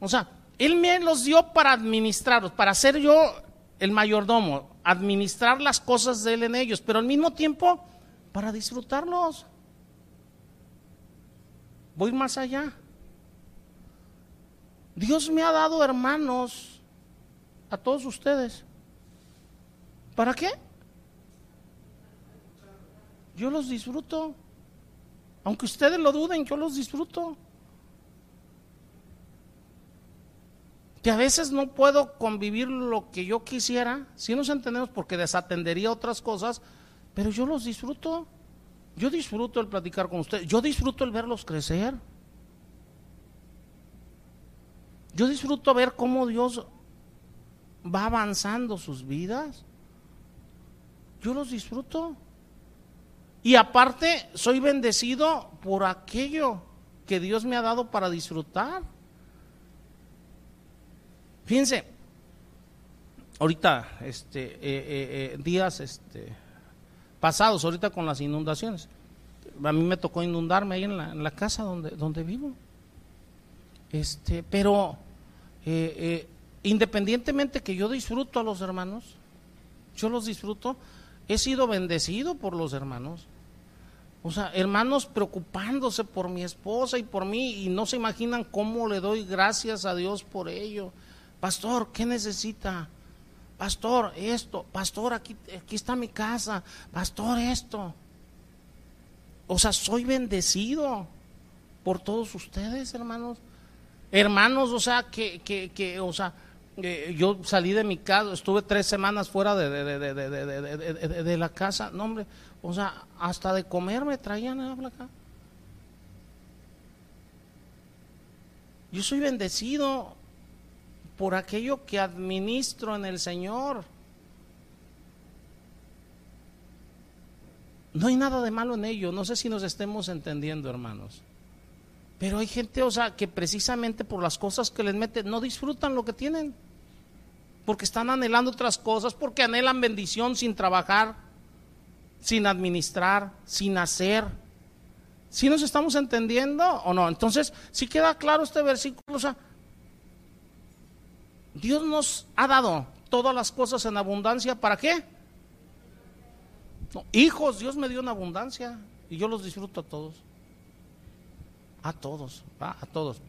O sea, Él me los dio para administrarlos, para ser yo el mayordomo, administrar las cosas de Él en ellos, pero al mismo tiempo para disfrutarlos. Voy más allá. Dios me ha dado hermanos a todos ustedes. ¿Para qué? Yo los disfruto. Aunque ustedes lo duden, yo los disfruto. Que a veces no puedo convivir lo que yo quisiera, si nos entendemos porque desatendería otras cosas, pero yo los disfruto. Yo disfruto el platicar con ustedes, yo disfruto el verlos crecer. Yo disfruto ver cómo Dios va avanzando sus vidas. Yo los disfruto. Y aparte, soy bendecido por aquello que Dios me ha dado para disfrutar. Fíjense, ahorita, este, eh, eh, eh, días este, pasados, ahorita con las inundaciones, a mí me tocó inundarme ahí en la, casa donde, donde vivo. Este, pero independientemente que yo disfruto a los hermanos, yo los disfruto, he sido bendecido por los hermanos. O sea, hermanos preocupándose por mi esposa y por mí y no se imaginan cómo le doy gracias a Dios por ello. Pastor, ¿qué necesita? Pastor, esto. Pastor, aquí, aquí está mi casa. Pastor, esto. O sea, soy bendecido por todos ustedes, hermanos. Hermanos, o sea, que, que, que o sea, yo salí de mi casa, estuve tres semanas fuera de, de, de, la casa. No, hombre, o sea, hasta de comer me traían acá. Yo soy bendecido por aquello que administro en el Señor. No hay nada de malo en ello, no sé si nos estemos entendiendo, hermanos. Pero hay gente, o sea, que precisamente por las cosas que les mete, no disfrutan lo que tienen. porque están anhelando otras cosas, porque anhelan bendición sin trabajar, sin administrar, sin hacer. ¿Sí nos estamos entendiendo o no? Entonces, si queda claro este versículo, o sea, Dios nos ha dado todas las cosas en abundancia, ¿para qué? hijos, Dios me dio en abundancia y yo los disfruto a todos. A todos, a todos.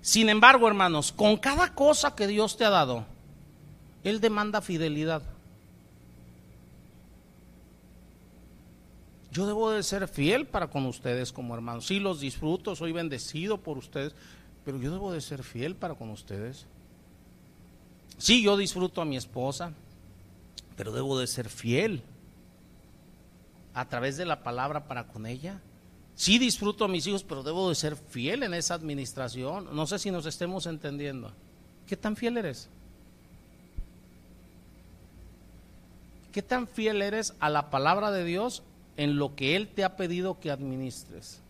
Sin embargo, hermanos, con cada cosa que Dios te ha dado, Él demanda fidelidad. Yo debo de ser fiel para con ustedes como hermanos. Sí, los disfruto, soy bendecido por ustedes, pero yo debo de ser fiel para con ustedes. Sí, yo disfruto a mi esposa, pero debo de ser fiel a través de la palabra para con ella. Sí disfruto a mis hijos, pero debo de ser fiel en esa administración. No sé si nos estemos entendiendo. ¿Qué tan fiel eres? ¿Qué tan fiel eres a la palabra de Dios en lo que Él te ha pedido que administres?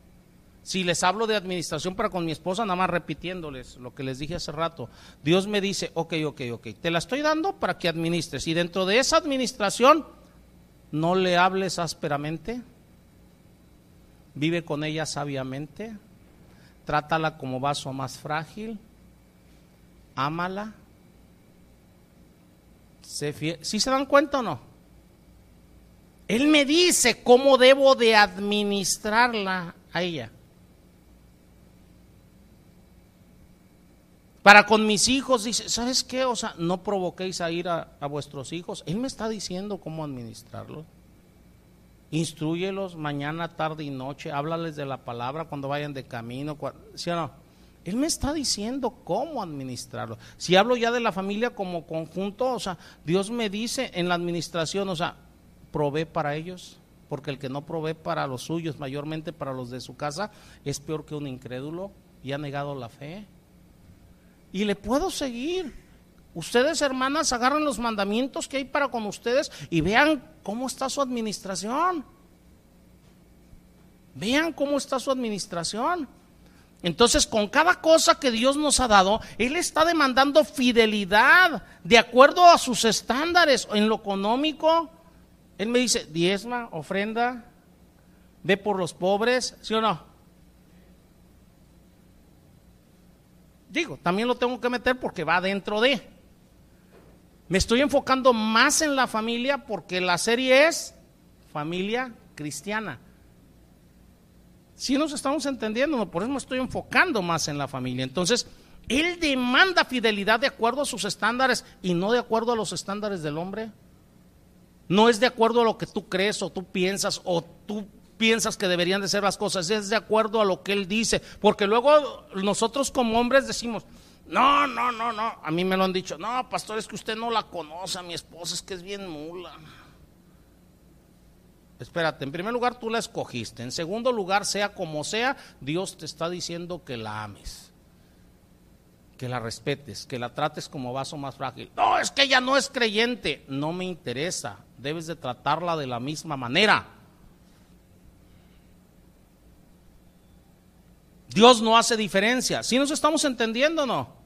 Si les hablo de administración para con mi esposa, nada más repitiéndoles lo que les dije hace rato, Dios me dice, ok, ok, ok, te la estoy dando para que administres. Y dentro de esa administración, no le hables ásperamente, vive con ella sabiamente, trátala como vaso más frágil, ámala, fiel. ¿Sí se dan cuenta o no? Él me dice cómo debo de administrarla a ella. Para con mis hijos, dice, ¿sabes qué? O sea, no provoquéis a ir a, a vuestros hijos. Él me está diciendo cómo administrarlos. Instruyelos mañana, tarde y noche, háblales de la palabra cuando vayan de camino, ¿sí o no? Él me está diciendo cómo administrarlo. Si hablo ya de la familia como conjunto, o sea, Dios me dice en la administración, o sea, provee para ellos, porque el que no provee para los suyos, mayormente para los de su casa, es peor que un incrédulo y ha negado la fe. Y le puedo seguir. Ustedes, hermanas, agarran los mandamientos que hay para con ustedes y vean cómo está su administración. Vean cómo está su administración. Entonces, con cada cosa que Dios nos ha dado, Él está demandando fidelidad de acuerdo a sus estándares en lo económico. Él me dice, diezma, ofrenda, ve por los pobres, ¿sí o no? Digo, también lo tengo que meter porque va dentro de. Me estoy enfocando más en la familia porque la serie es familia cristiana. Si nos estamos entendiendo, por eso me estoy enfocando más en la familia. Entonces, Él demanda fidelidad de acuerdo a sus estándares y no de acuerdo a los estándares del hombre. No es de acuerdo a lo que tú crees o tú piensas o tú piensas que deberían de ser las cosas, es de acuerdo a lo que Él dice. Porque luego nosotros como hombres decimos, no, no, no, no. A mí me lo han dicho. No, pastor, es que usted no la conoce mi esposa, es que es bien mula. Espérate, en primer lugar tú la escogiste. En segundo lugar, sea como sea, Dios te está diciendo que la ames. Que la respetes, que la trates como vaso más frágil. No, es que ella no es creyente. No me interesa. Debes de tratarla de la misma manera. Dios no hace diferencia. ¿Sí nos estamos entendiendo o no?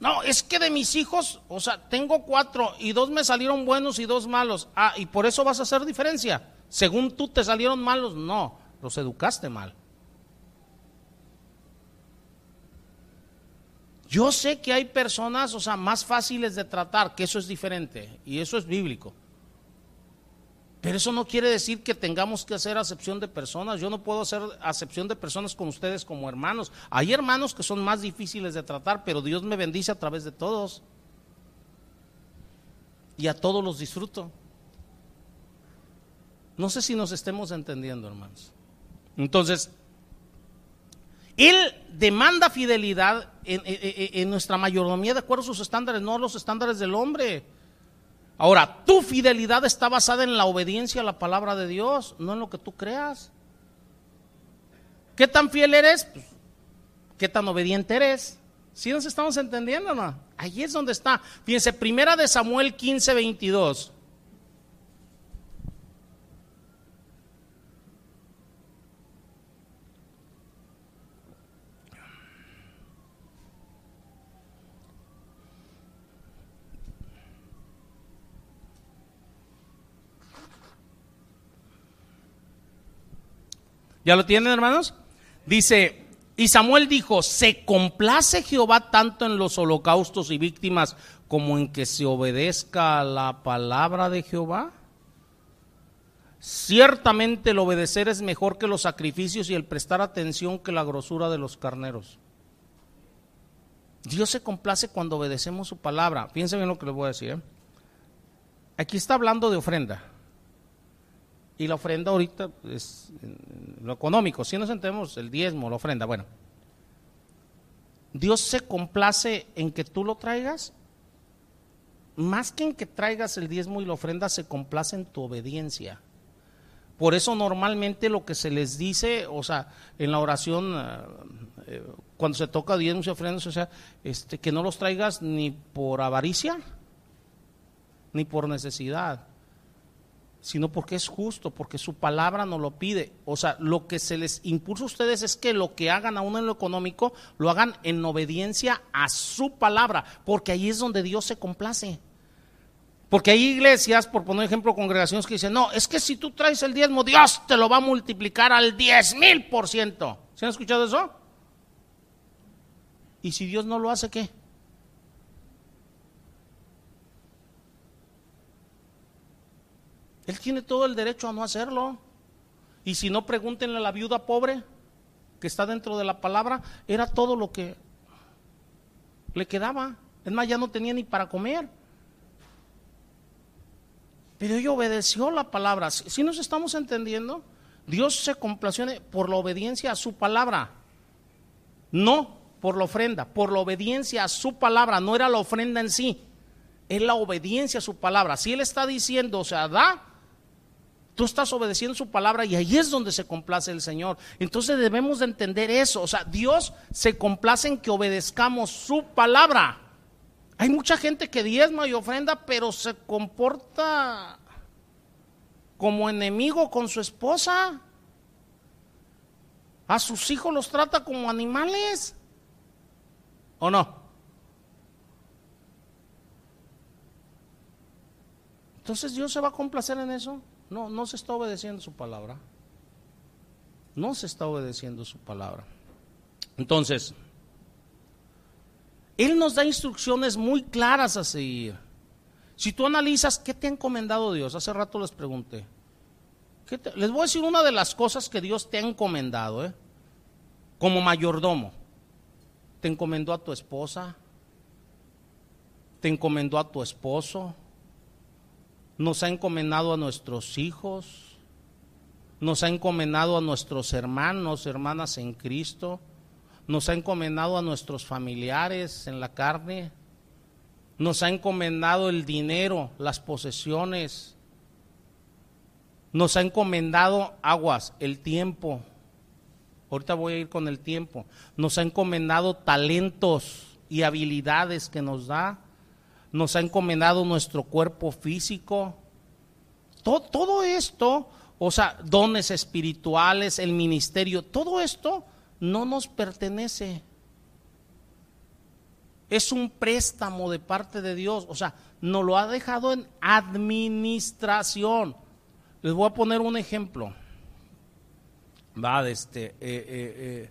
No, es que de mis hijos, o sea, tengo cuatro y dos me salieron buenos y dos malos. Ah, y por eso vas a hacer diferencia. Según tú te salieron malos, no, los educaste mal. Yo sé que hay personas, o sea, más fáciles de tratar, que eso es diferente y eso es bíblico. Pero eso no quiere decir que tengamos que hacer acepción de personas. Yo no puedo hacer acepción de personas con ustedes como hermanos. Hay hermanos que son más difíciles de tratar, pero Dios me bendice a través de todos. Y a todos los disfruto. No sé si nos estemos entendiendo, hermanos. Entonces, Él demanda fidelidad en, nuestra mayordomía de acuerdo a sus estándares, no a los estándares del hombre. Ahora, tu fidelidad está basada en la obediencia a la palabra de Dios, no en lo que tú creas. ¿Qué tan fiel eres? Pues, ¿Qué tan obediente eres? ¿Sí nos estamos entendiendo no? Allí es donde está. Fíjense, primera de Samuel 15, 22. ¿Ya lo tienen, hermanos? Dice, y Samuel dijo, ¿se complace Jehová tanto en los holocaustos y víctimas como en que se obedezca a la palabra de Jehová? Ciertamente el obedecer es mejor que los sacrificios y el prestar atención que la grosura de los carneros. Dios se complace cuando obedecemos su palabra. Fíjense bien lo que les voy a decir. ¿eh? Aquí está hablando de ofrenda. Y la ofrenda ahorita es lo económico. Si nos entendemos, el diezmo, la ofrenda. Bueno, Dios se complace en que tú lo traigas. Más que en que traigas el diezmo y la ofrenda, se complace en tu obediencia. Por eso normalmente lo que se les dice, o sea, en la oración, eh, eh, cuando se toca diezmos y ofrendas, o sea, este, que no los traigas ni por avaricia, ni por necesidad, sino porque es justo, porque su palabra nos lo pide. O sea, lo que se les impulsa a ustedes es que lo que hagan aún en lo económico, lo hagan en obediencia a su palabra, porque ahí es donde Dios se complace. Porque hay iglesias, por poner ejemplo, congregaciones que dicen, no, es que si tú traes el diezmo, Dios te lo va a multiplicar al diez mil por ciento. ¿Se han escuchado eso? ¿Y si Dios no lo hace, qué? Él tiene todo el derecho a no hacerlo. Y si no, pregúntenle a la viuda pobre que está dentro de la palabra, era todo lo que le quedaba. Es más, ya no tenía ni para comer. Pero ella obedeció la palabra. Si nos estamos entendiendo, Dios se complació por la obediencia a su palabra. No por la ofrenda, por la obediencia a su palabra. No era la ofrenda en sí, es la obediencia a su palabra. Si Él está diciendo, o sea, da, Tú estás obedeciendo su palabra y ahí es donde se complace el Señor. Entonces debemos de entender eso. O sea, Dios se complace en que obedezcamos su palabra. Hay mucha gente que diezma y ofrenda, pero se comporta como enemigo con su esposa. A sus hijos los trata como animales. ¿O no? Entonces Dios se va a complacer en eso. No, no se está obedeciendo su palabra. No se está obedeciendo su palabra. Entonces, Él nos da instrucciones muy claras a seguir. Si tú analizas, ¿qué te ha encomendado Dios? Hace rato les pregunté. les voy a decir una de las cosas que Dios te ha encomendado, ¿eh? como mayordomo. Te encomendó a tu esposa, te encomendó a tu esposo, nos ha encomendado a nuestros hijos, nos ha encomendado a nuestros hermanos, hermanas en Cristo, nos ha encomendado a nuestros familiares en la carne, nos ha encomendado el dinero, las posesiones, nos ha encomendado aguas, el tiempo. Ahorita voy a ir con el tiempo. Nos ha encomendado talentos y habilidades que nos da nos ha encomendado nuestro cuerpo físico. Todo, esto, o sea, dones espirituales, el ministerio, todo esto no nos pertenece. Es un préstamo de parte de Dios, o sea, nos lo ha dejado en administración. Les voy a poner un ejemplo. Va, este, eh, eh, eh,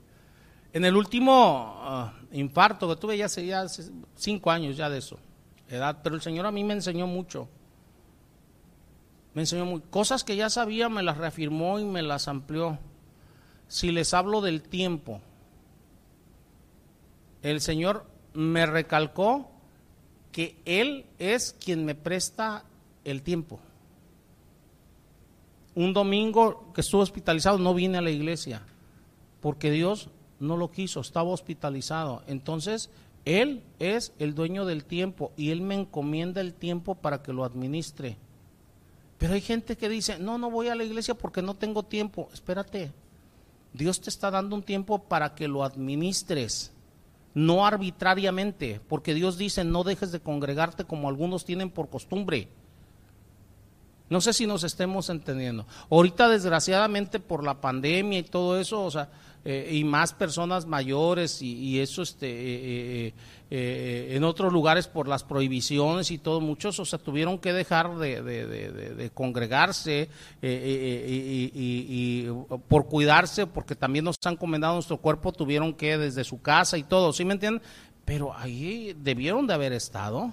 en el último ah, infarto que tuve ya hace, ya hace cinco años ya de eso edad, pero el Señor a mí me enseñó mucho. Me enseñó cosas que ya sabía, me las reafirmó y me las amplió. Si les hablo del tiempo, el Señor me recalcó que Él es quien me presta el tiempo. Un domingo que estuve hospitalizado no vine a la iglesia porque Dios no lo quiso, estaba hospitalizado. Entonces él es el dueño del tiempo y Él me encomienda el tiempo para que lo administre. Pero hay gente que dice, no, no voy a la iglesia porque no tengo tiempo. Espérate, Dios te está dando un tiempo para que lo administres, no arbitrariamente, porque Dios dice, no dejes de congregarte como algunos tienen por costumbre. No sé si nos estemos entendiendo. Ahorita, desgraciadamente, por la pandemia y todo eso, o sea, eh, y más personas mayores y, eso este eh, eh, en otros lugares por las prohibiciones y todo muchos o sea tuvieron que dejar de, congregarse y, por cuidarse porque también nos han comendado nuestro cuerpo tuvieron que desde su casa y todo ¿sí me entienden? pero ahí debieron de haber estado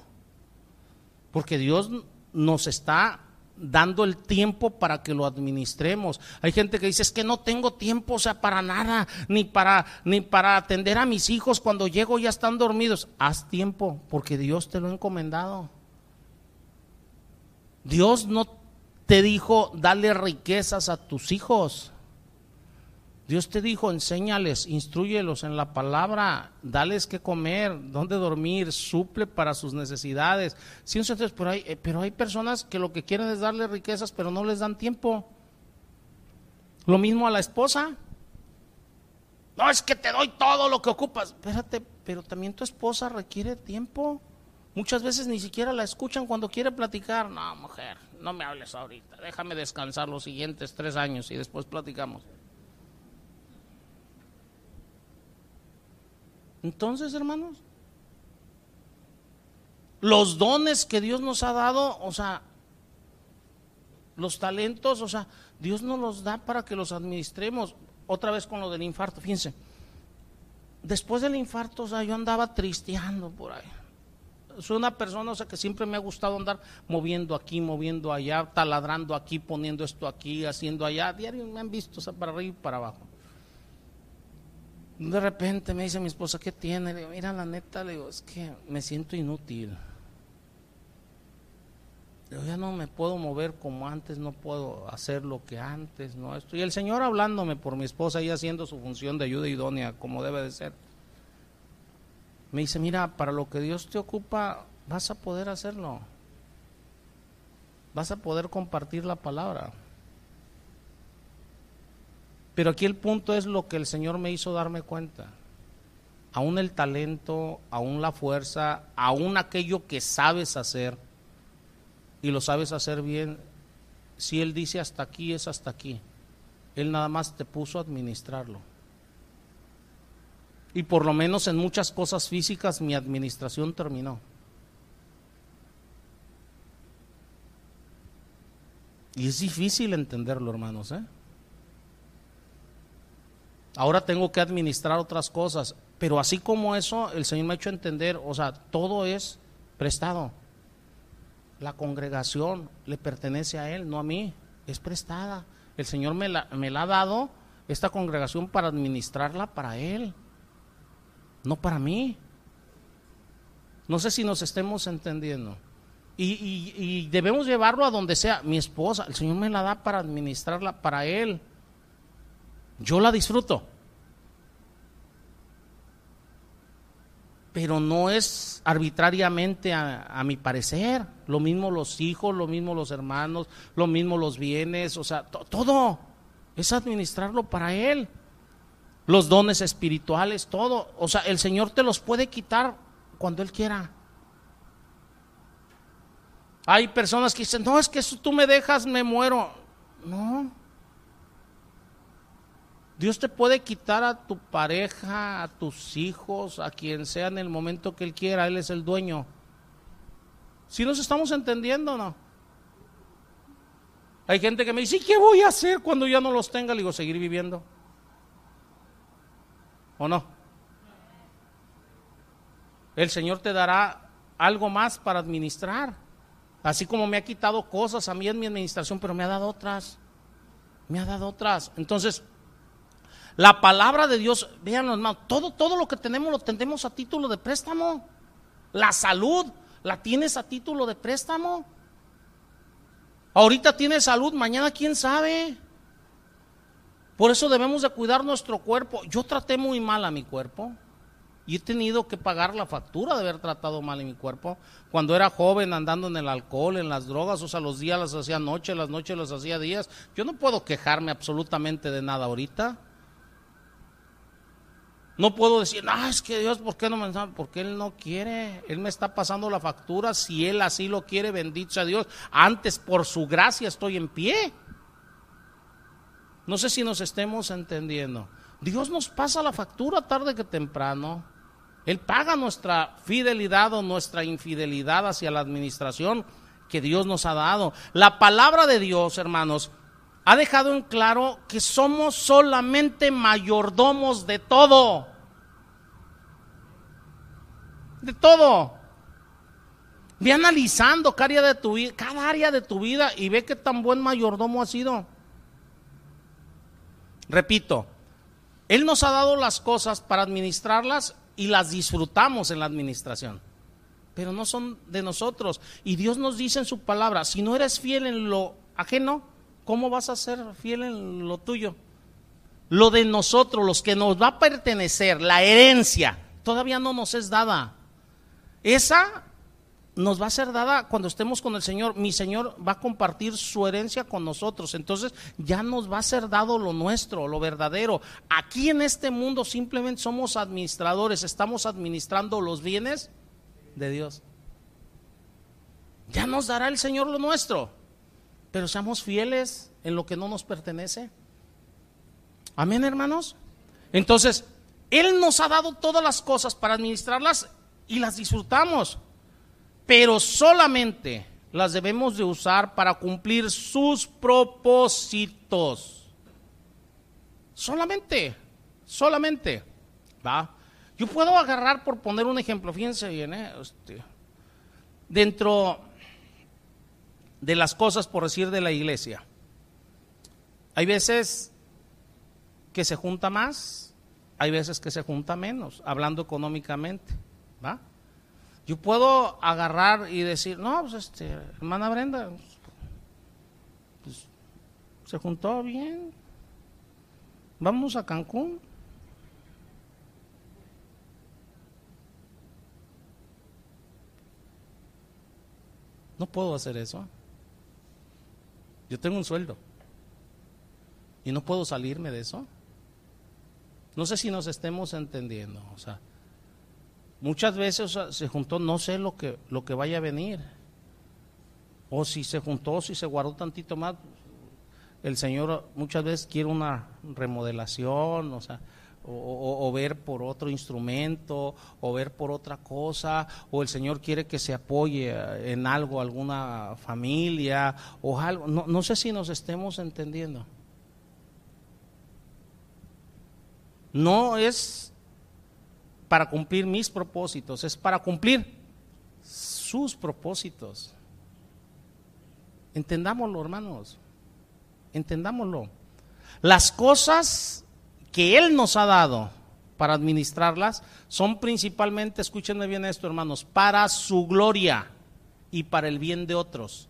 porque Dios nos está dando el tiempo para que lo administremos. Hay gente que dice, es que no tengo tiempo, o sea, para nada, ni para, ni para atender a mis hijos cuando llego ya están dormidos. Haz tiempo, porque Dios te lo ha encomendado. Dios no te dijo, dale riquezas a tus hijos. Dios te dijo, enséñales, instruyelos en la palabra, dales que comer, dónde dormir, suple para sus necesidades. Sí, entonces, pero hay, eh, pero hay personas que lo que quieren es darle riquezas, pero no les dan tiempo. Lo mismo a la esposa. No, es que te doy todo lo que ocupas. Espérate, pero también tu esposa requiere tiempo. Muchas veces ni siquiera la escuchan cuando quiere platicar. No, mujer, no me hables ahorita. Déjame descansar los siguientes tres años y después platicamos. Entonces, hermanos, los dones que Dios nos ha dado, o sea, los talentos, o sea, Dios nos los da para que los administremos. Otra vez con lo del infarto, fíjense. Después del infarto, o sea, yo andaba tristeando por ahí. Soy una persona, o sea, que siempre me ha gustado andar moviendo aquí, moviendo allá, taladrando aquí, poniendo esto aquí, haciendo allá. Diario me han visto, o sea, para arriba y para abajo. De repente me dice mi esposa, ¿qué tiene? Le digo, mira, la neta, le digo, es que me siento inútil. yo ya no me puedo mover como antes, no puedo hacer lo que antes, no esto. Y el Señor hablándome por mi esposa y haciendo su función de ayuda idónea como debe de ser. Me dice, mira, para lo que Dios te ocupa, vas a poder hacerlo. Vas a poder compartir la palabra. Pero aquí el punto es lo que el Señor me hizo darme cuenta. Aún el talento, aún la fuerza, aún aquello que sabes hacer y lo sabes hacer bien, si Él dice hasta aquí, es hasta aquí. Él nada más te puso a administrarlo. Y por lo menos en muchas cosas físicas mi administración terminó. Y es difícil entenderlo, hermanos, ¿eh? Ahora tengo que administrar otras cosas. Pero así como eso, el Señor me ha hecho entender, o sea, todo es prestado. La congregación le pertenece a Él, no a mí, es prestada. El Señor me la, me la ha dado, esta congregación, para administrarla para Él, no para mí. No sé si nos estemos entendiendo. Y, y, debemos llevarlo a donde sea. Mi esposa, el Señor me la da para administrarla para Él. Yo la disfruto. Pero no es arbitrariamente a, mi parecer. Lo mismo los hijos, lo mismo los hermanos, lo mismo los bienes, o sea, todo es administrarlo para Él. Los dones espirituales, todo. O sea, el Señor te los puede quitar cuando Él quiera. Hay personas que dicen, no, es que si tú me dejas, me muero. No, Dios te puede quitar a tu pareja, a tus hijos, a quien sea en el momento que Él quiera, Él es el dueño. Si nos estamos entendiendo no? Hay gente que me dice, ¿y qué voy a hacer cuando ya no los tenga? Le digo, seguir viviendo. ¿O no? El Señor te dará algo más para administrar. Así como me ha quitado cosas a mí en mi administración, pero me ha dado otras. Me ha dado otras. Entonces, la palabra de Dios, vean hermanos, todo, todo lo que tenemos lo tenemos a título de préstamo. La salud la tienes a título de préstamo. Ahorita tienes salud, mañana quién sabe. Por eso debemos de cuidar nuestro cuerpo. Yo traté muy mal a mi cuerpo y he tenido que pagar la factura de haber tratado mal a mi cuerpo. Cuando era joven andando en el alcohol, en las drogas, o sea, los días las hacía noche, las noches las hacía días. Yo no puedo quejarme absolutamente de nada ahorita. No puedo decir, no, es que Dios, ¿por qué no me Porque Él no quiere. Él me está pasando la factura. Si Él así lo quiere, bendito sea Dios. Antes, por su gracia, estoy en pie. No sé si nos estemos entendiendo. Dios nos pasa la factura tarde que temprano. Él paga nuestra fidelidad o nuestra infidelidad hacia la administración que Dios nos ha dado. La palabra de Dios, hermanos, ha dejado en claro que somos solamente mayordomos de todo. De todo. Ve analizando cada área de tu vida, cada área de tu vida y ve qué tan buen mayordomo ha sido. Repito, Él nos ha dado las cosas para administrarlas y las disfrutamos en la administración, pero no son de nosotros. Y Dios nos dice en su palabra, si no eres fiel en lo ajeno, ¿cómo vas a ser fiel en lo tuyo? Lo de nosotros, los que nos va a pertenecer, la herencia, todavía no nos es dada. Esa nos va a ser dada cuando estemos con el Señor. Mi Señor va a compartir su herencia con nosotros. Entonces ya nos va a ser dado lo nuestro, lo verdadero. Aquí en este mundo simplemente somos administradores, estamos administrando los bienes de Dios. Ya nos dará el Señor lo nuestro, pero seamos fieles en lo que no nos pertenece. Amén, hermanos. Entonces, Él nos ha dado todas las cosas para administrarlas y las disfrutamos pero solamente las debemos de usar para cumplir sus propósitos. Solamente, solamente. ¿va? Yo puedo agarrar, por poner un ejemplo, fíjense bien, ¿eh? este, dentro de las cosas, por decir, de la iglesia, hay veces que se junta más, hay veces que se junta menos, hablando económicamente, ¿va? Yo puedo agarrar y decir, no, pues este, hermana Brenda, pues, se juntó bien, vamos a Cancún. No puedo hacer eso. Yo tengo un sueldo y no puedo salirme de eso. No sé si nos estemos entendiendo. O sea, Muchas veces se juntó, no sé lo que, lo que vaya a venir. O si se juntó, si se guardó tantito más, el Señor muchas veces quiere una remodelación, o sea, o, ver por otro instrumento, o ver por otra cosa, o el Señor quiere que se apoye en algo, alguna familia, o algo. No, no sé si nos estemos entendiendo. No es para cumplir mis propósitos, es para cumplir sus propósitos. Entendámoslo, hermanos. Entendámoslo. Las cosas que Él nos ha dado para administrarlas son principalmente, escúchenme bien esto, hermanos, para su gloria y para el bien de otros.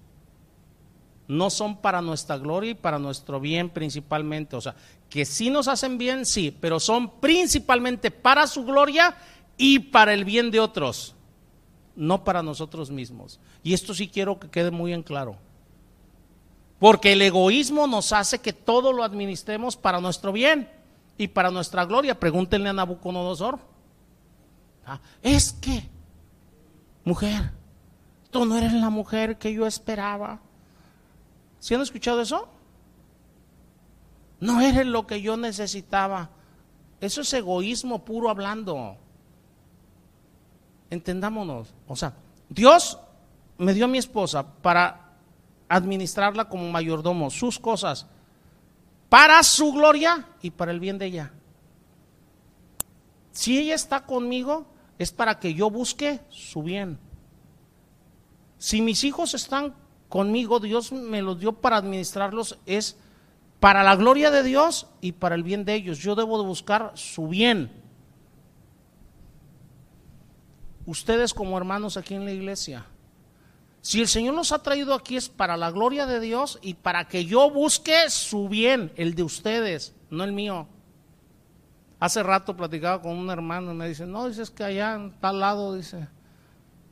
No son para nuestra gloria y para nuestro bien principalmente. O sea, que sí nos hacen bien, sí, pero son principalmente para su gloria y para el bien de otros, no para nosotros mismos. Y esto sí quiero que quede muy en claro. Porque el egoísmo nos hace que todo lo administremos para nuestro bien y para nuestra gloria. Pregúntenle a Nabucodonosor. Ah, es que, mujer, tú no eres la mujer que yo esperaba. ¿Sí han escuchado eso? No eres lo que yo necesitaba. Eso es egoísmo puro hablando. Entendámonos. O sea, Dios me dio a mi esposa para administrarla como mayordomo, sus cosas, para su gloria y para el bien de ella. Si ella está conmigo, es para que yo busque su bien. Si mis hijos están conmigo, Dios me los dio para administrarlos, es para la gloria de Dios y para el bien de ellos. Yo debo de buscar su bien. Ustedes como hermanos aquí en la iglesia, si el Señor nos ha traído aquí es para la gloria de Dios y para que yo busque su bien, el de ustedes, no el mío. Hace rato platicaba con un hermano y me dice, no, dices que allá en tal lado, dice,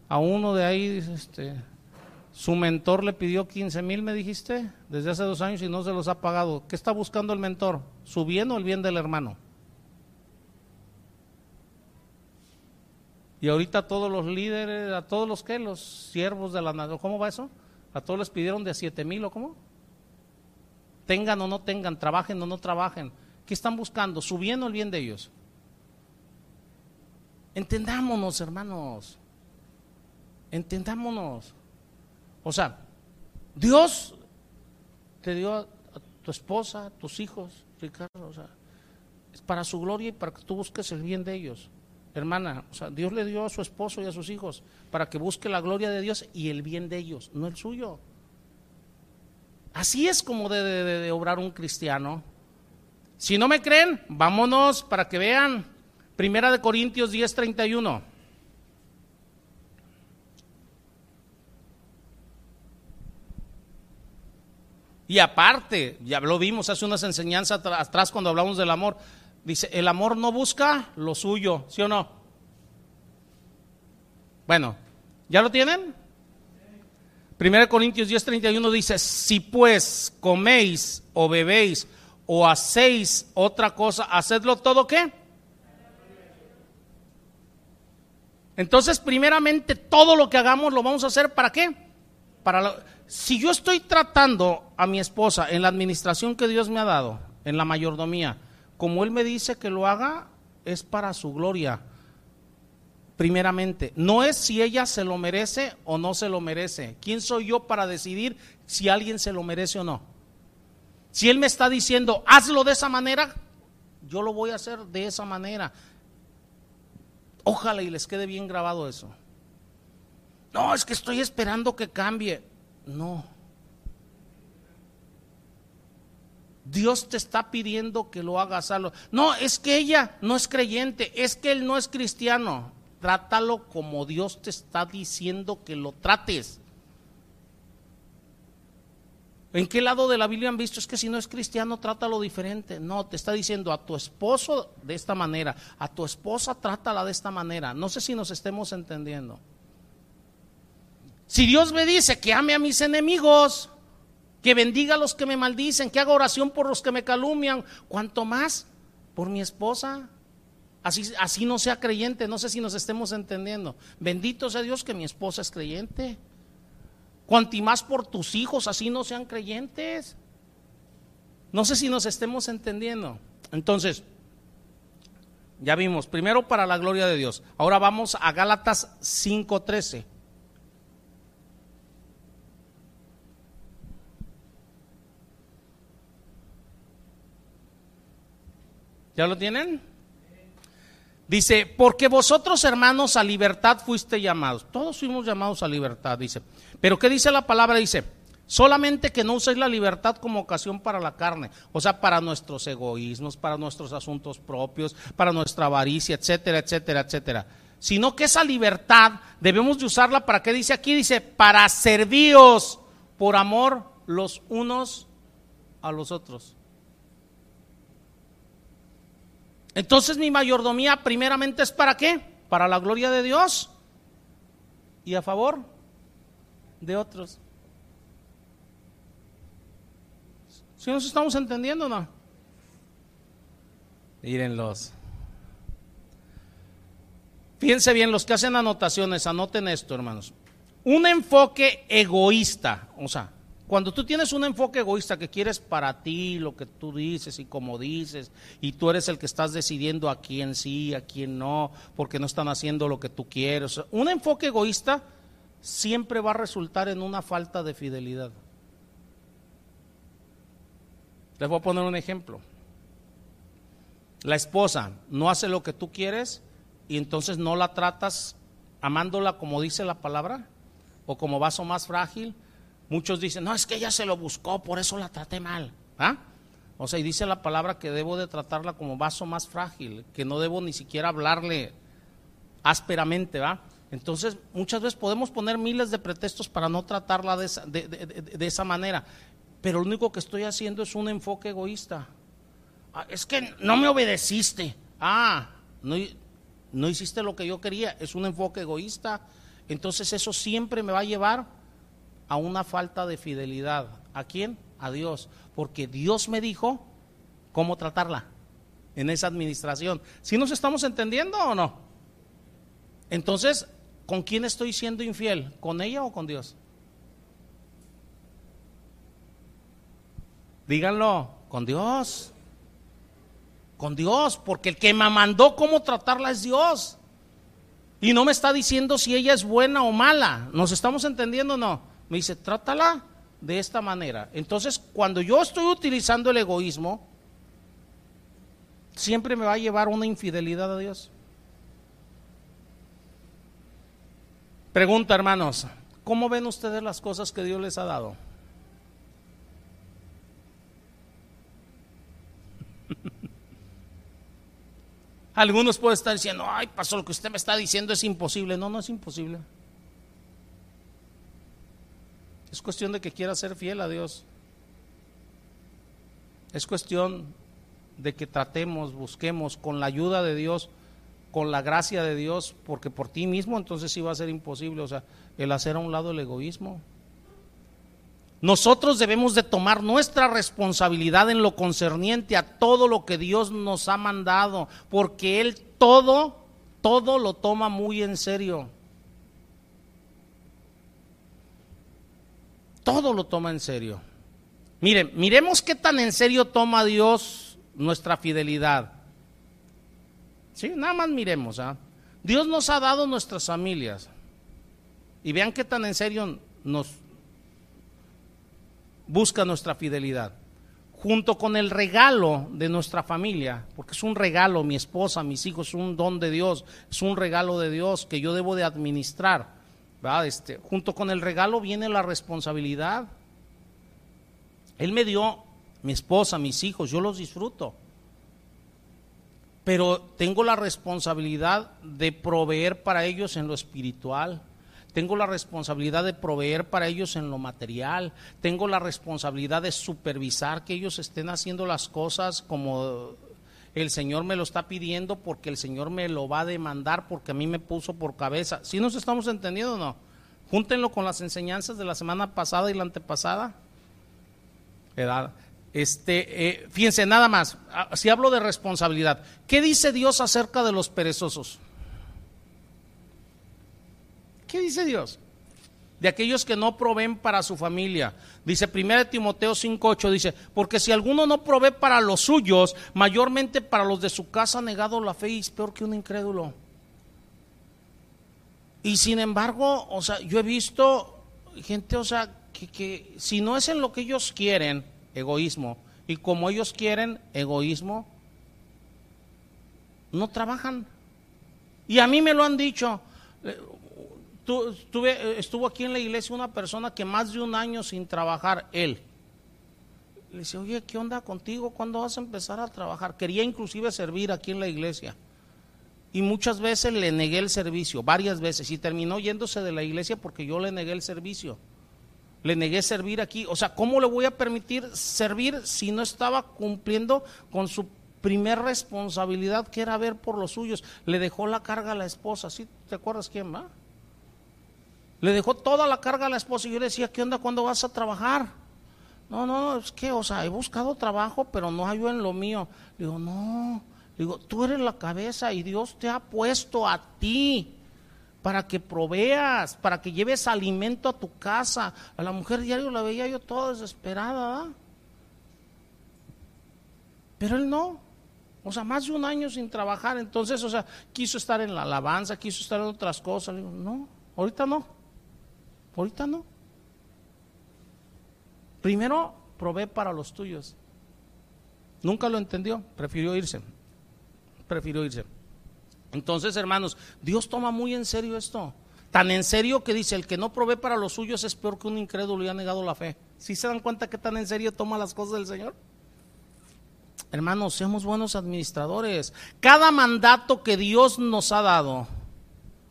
a uno de ahí, dice, este, su mentor le pidió 15 mil, me dijiste, desde hace dos años y no se los ha pagado. ¿Qué está buscando el mentor? ¿Su bien o el bien del hermano? Y ahorita todos los líderes, a todos los que, los siervos de la nación, ¿cómo va eso? A todos les pidieron de siete mil o cómo? Tengan o no tengan, trabajen o no trabajen. ¿Qué están buscando? ¿Su bien o el bien de ellos? Entendámonos, hermanos. Entendámonos. O sea, Dios te dio a, tu esposa, a tus hijos, Ricardo, o sea, es para su gloria y para que tú busques el bien de ellos. Hermana, o sea, Dios le dio a su esposo y a sus hijos para que busque la gloria de Dios y el bien de ellos, no el suyo. Así es como debe de, obrar un cristiano. Si no me creen, vámonos para que vean. Primera de Corintios 10:31. Y aparte, ya lo vimos hace unas enseñanzas atrás cuando hablamos del amor, dice, el amor no busca lo suyo, ¿sí o no? Bueno, ¿ya lo tienen? 1 Corintios 10:31 dice, si pues coméis o bebéis o hacéis otra cosa, hacedlo todo qué? Entonces, primeramente, todo lo que hagamos lo vamos a hacer para qué? Para si yo estoy tratando a mi esposa en la administración que Dios me ha dado, en la mayordomía, como Él me dice que lo haga, es para su gloria. Primeramente, no es si ella se lo merece o no se lo merece. ¿Quién soy yo para decidir si alguien se lo merece o no? Si Él me está diciendo, hazlo de esa manera, yo lo voy a hacer de esa manera. Ojalá y les quede bien grabado eso. No, es que estoy esperando que cambie. No. Dios te está pidiendo que lo hagas algo. No, es que ella no es creyente, es que él no es cristiano. Trátalo como Dios te está diciendo que lo trates. ¿En qué lado de la Biblia han visto? Es que si no es cristiano, trátalo diferente. No, te está diciendo a tu esposo de esta manera, a tu esposa trátala de esta manera. No sé si nos estemos entendiendo. Si Dios me dice que ame a mis enemigos, que bendiga a los que me maldicen, que haga oración por los que me calumnian, ¿cuánto más por mi esposa? Así, así no sea creyente, no sé si nos estemos entendiendo. Bendito sea Dios que mi esposa es creyente. Cuanto más por tus hijos, así no sean creyentes. No sé si nos estemos entendiendo. Entonces, ya vimos, primero para la gloria de Dios. Ahora vamos a Gálatas 5:13. ¿Ya lo tienen? Dice, porque vosotros hermanos a libertad fuiste llamados. Todos fuimos llamados a libertad, dice. Pero ¿qué dice la palabra? Dice, solamente que no uséis la libertad como ocasión para la carne, o sea, para nuestros egoísmos, para nuestros asuntos propios, para nuestra avaricia, etcétera, etcétera, etcétera. Sino que esa libertad debemos de usarla para, ¿qué dice aquí? Dice, para servíos por amor los unos a los otros. Entonces mi mayordomía primeramente es para qué? Para la gloria de Dios y a favor de otros. ¿Si nos estamos entendiendo no? Mírenlos. Fíjense bien, los que hacen anotaciones, anoten esto, hermanos. Un enfoque egoísta, o sea, cuando tú tienes un enfoque egoísta que quieres para ti lo que tú dices y como dices, y tú eres el que estás decidiendo a quién sí, a quién no, porque no están haciendo lo que tú quieres. Un enfoque egoísta siempre va a resultar en una falta de fidelidad. Les voy a poner un ejemplo. La esposa no hace lo que tú quieres y entonces no la tratas amándola como dice la palabra o como vaso más frágil Muchos dicen, no, es que ella se lo buscó, por eso la traté mal. ¿Ah? O sea, y dice la palabra que debo de tratarla como vaso más frágil, que no debo ni siquiera hablarle ásperamente, ¿va? Entonces, muchas veces podemos poner miles de pretextos para no tratarla de esa, de, esa manera, pero lo único que estoy haciendo es un enfoque egoísta. Ah, es que no me obedeciste. Ah, no, no hiciste lo que yo quería, es un enfoque egoísta. Entonces, eso siempre me va a llevar a una falta de fidelidad. ¿A quién? A Dios. Porque Dios me dijo cómo tratarla en esa administración. ¿Sí nos estamos entendiendo o no? Entonces, ¿con quién estoy siendo infiel? ¿Con ella o con Dios? Díganlo, con Dios. Con Dios, porque el que me mandó cómo tratarla es Dios. Y no me está diciendo si ella es buena o mala. ¿Nos estamos entendiendo o no? Me dice, trátala de esta manera. Entonces, cuando yo estoy utilizando el egoísmo, siempre me va a llevar una infidelidad a Dios. Pregunta, hermanos, ¿cómo ven ustedes las cosas que Dios les ha dado? <laughs> Algunos pueden estar diciendo, ay, pasó lo que usted me está diciendo es imposible. No, no es imposible. Es cuestión de que quiera ser fiel a Dios. Es cuestión de que tratemos, busquemos con la ayuda de Dios, con la gracia de Dios, porque por ti mismo entonces sí va a ser imposible, o sea, el hacer a un lado el egoísmo. Nosotros debemos de tomar nuestra responsabilidad en lo concerniente a todo lo que Dios nos ha mandado, porque Él todo, todo lo toma muy en serio. Todo lo toma en serio. Miren, miremos qué tan en serio toma Dios nuestra fidelidad. Sí, nada más miremos. ¿ah? Dios nos ha dado nuestras familias. Y vean qué tan en serio nos, busca nuestra fidelidad. Junto con el regalo de nuestra familia, porque es un regalo, mi esposa, mis hijos, es un don de Dios, es un regalo de Dios que yo debo de administrar. Este, junto con el regalo viene la responsabilidad. Él me dio mi esposa, mis hijos, yo los disfruto. Pero tengo la responsabilidad de proveer para ellos en lo espiritual, tengo la responsabilidad de proveer para ellos en lo material, tengo la responsabilidad de supervisar que ellos estén haciendo las cosas como el Señor me lo está pidiendo porque el Señor me lo va a demandar porque a mí me puso por cabeza. ¿Sí nos estamos entendiendo o no? Júntenlo con las enseñanzas de la semana pasada y la antepasada. Este, eh, fíjense, nada más, ah, si hablo de responsabilidad, ¿qué dice Dios acerca de los perezosos? ¿Qué dice Dios? De aquellos que no proveen para su familia. Dice 1 Timoteo 5:8, dice, porque si alguno no provee para los suyos, mayormente para los de su casa ha negado la fe y es peor que un incrédulo. Y sin embargo, o sea, yo he visto gente, o sea, que, que si no es en lo que ellos quieren, egoísmo, y como ellos quieren, egoísmo, no trabajan. Y a mí me lo han dicho, Estuve, estuvo aquí en la iglesia una persona que más de un año sin trabajar, él. Le dice, oye, ¿qué onda contigo? ¿Cuándo vas a empezar a trabajar? Quería inclusive servir aquí en la iglesia. Y muchas veces le negué el servicio, varias veces, y terminó yéndose de la iglesia porque yo le negué el servicio. Le negué servir aquí. O sea, ¿cómo le voy a permitir servir si no estaba cumpliendo con su primer responsabilidad, que era ver por los suyos? Le dejó la carga a la esposa. ¿Sí? ¿Te acuerdas quién va? Le dejó toda la carga a la esposa y yo le decía, ¿qué onda? ¿Cuándo vas a trabajar? No, no, es que, o sea, he buscado trabajo, pero no hay yo en lo mío. Le digo, no, le digo, tú eres la cabeza y Dios te ha puesto a ti para que proveas, para que lleves alimento a tu casa. A la mujer diario la veía yo toda desesperada, Pero él no. O sea, más de un año sin trabajar. Entonces, o sea, quiso estar en la alabanza, quiso estar en otras cosas. Le digo, no, ahorita no. Ahorita no. Primero, provee para los tuyos. Nunca lo entendió, prefirió irse. Prefirió irse. Entonces, hermanos, Dios toma muy en serio esto. Tan en serio que dice, el que no provee para los suyos es peor que un incrédulo y ha negado la fe. ¿Sí se dan cuenta que tan en serio toma las cosas del Señor? Hermanos, seamos buenos administradores. Cada mandato que Dios nos ha dado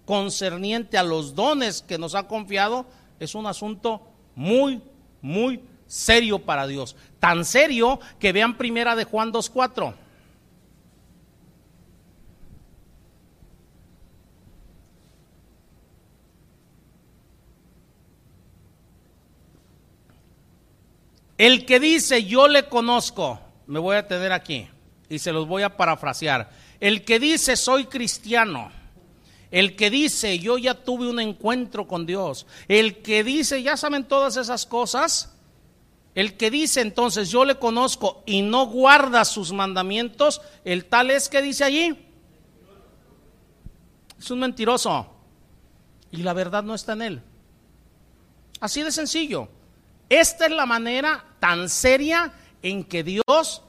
concerniente a los dones que nos ha confiado, es un asunto muy, muy serio para Dios. Tan serio que vean primera de Juan 2.4. El que dice yo le conozco, me voy a tener aquí y se los voy a parafrasear. El que dice soy cristiano, el que dice, yo ya tuve un encuentro con Dios, el que dice, ya saben todas esas cosas, el que dice entonces, yo le conozco y no guarda sus mandamientos, el tal es que dice allí, es un mentiroso y la verdad no está en él. Así de sencillo. Esta es la manera tan seria en que Dios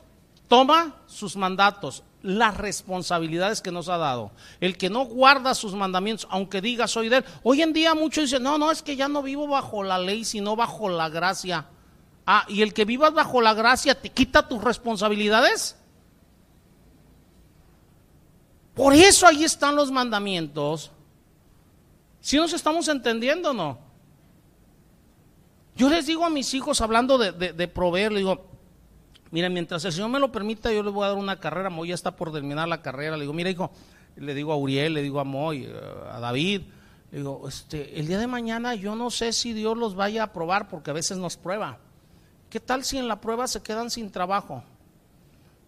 toma sus mandatos, las responsabilidades que nos ha dado. El que no guarda sus mandamientos, aunque diga soy de él. Hoy en día muchos dicen, no, no, es que ya no vivo bajo la ley, sino bajo la gracia. Ah, y el que vivas bajo la gracia te quita tus responsabilidades. Por eso ahí están los mandamientos. Si nos estamos entendiendo o no? Yo les digo a mis hijos, hablando de, de, proveer, le digo, mira, mientras el Señor me lo permita, yo les voy a dar una carrera. Moy ya está por terminar la carrera. Le digo, mira, hijo, le digo a Uriel, le digo a Moy, eh, a David, le digo, este, el día de mañana yo no sé si Dios los vaya a probar, porque a veces nos prueba. ¿Qué tal si en la prueba se quedan sin trabajo?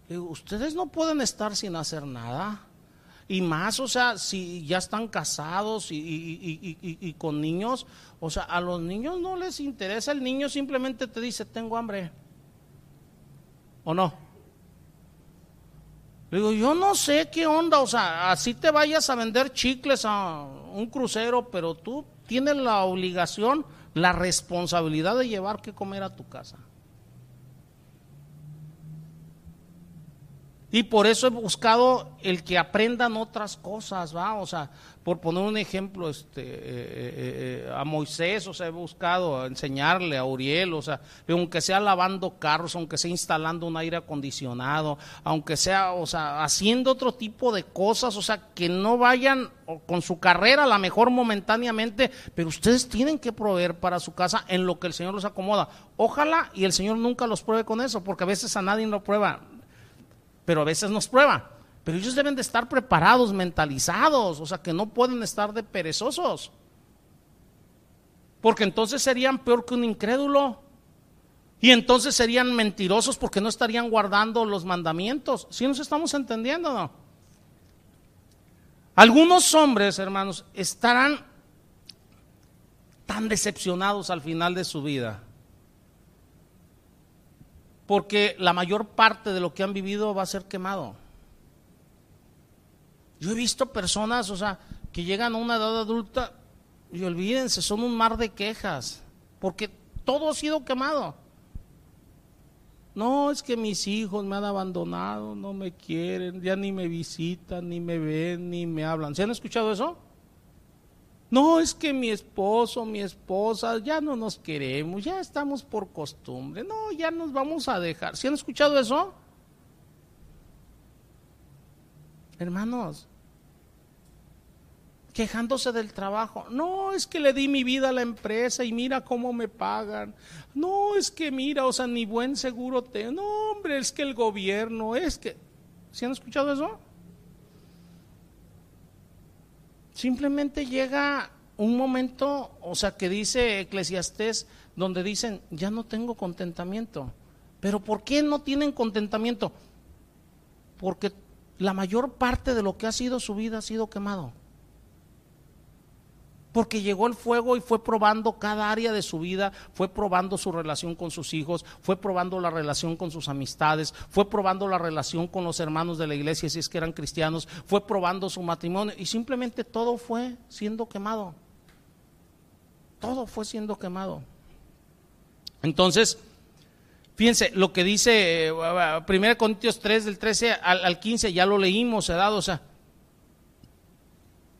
Le digo, ustedes no pueden estar sin hacer nada. Y más, o sea, si ya están casados y, con niños, o sea, a los niños no les interesa, el niño simplemente te dice, tengo hambre. ¿O no? Le digo, yo no sé qué onda, o sea, así te vayas a vender chicles a un crucero, pero tú tienes la obligación, la responsabilidad de llevar que comer a tu casa. Y por eso he buscado el que aprendan otras cosas, ¿va? O sea, por poner un ejemplo, este, eh, eh, eh, a Moisés, o sea, he buscado enseñarle a Uriel, o sea, aunque sea lavando carros, aunque sea instalando un aire acondicionado, aunque sea, o sea, haciendo otro tipo de cosas, o sea, que no vayan con su carrera, a lo mejor momentáneamente, pero ustedes tienen que proveer para su casa en lo que el Señor los acomoda. Ojalá y el Señor nunca los pruebe con eso, porque a veces a nadie lo prueba pero a veces nos prueba. Pero ellos deben de estar preparados, mentalizados, o sea, que no pueden estar de perezosos. Porque entonces serían peor que un incrédulo. Y entonces serían mentirosos porque no estarían guardando los mandamientos. ¿Sí nos estamos entendiendo no? Algunos hombres, hermanos, estarán tan decepcionados al final de su vida porque la mayor parte de lo que han vivido va a ser quemado. Yo he visto personas, o sea, que llegan a una edad adulta y olvídense, son un mar de quejas, porque todo ha sido quemado. No, es que mis hijos me han abandonado, no me quieren, ya ni me visitan, ni me ven, ni me hablan. ¿Se han escuchado eso? No, es que mi esposo, mi esposa, ya no nos queremos, ya estamos por costumbre, no, ya nos vamos a dejar. ¿Sí han escuchado eso? Hermanos, quejándose del trabajo. No, es que le di mi vida a la empresa y mira cómo me pagan. No, es que mira, o sea, ni buen seguro tengo. No, hombre, es que el gobierno, es que... ¿Sí han escuchado eso? Simplemente llega un momento, o sea, que dice Eclesiastés, donde dicen, ya no tengo contentamiento. Pero ¿por qué no tienen contentamiento? Porque la mayor parte de lo que ha sido su vida ha sido quemado porque llegó el fuego y fue probando cada área de su vida, fue probando su relación con sus hijos, fue probando la relación con sus amistades, fue probando la relación con los hermanos de la iglesia si es que eran cristianos, fue probando su matrimonio y simplemente todo fue siendo quemado. Todo fue siendo quemado. Entonces, fíjense, lo que dice 1 eh, Corintios 3 del 13 al, 15, ya lo leímos, dado, o sea,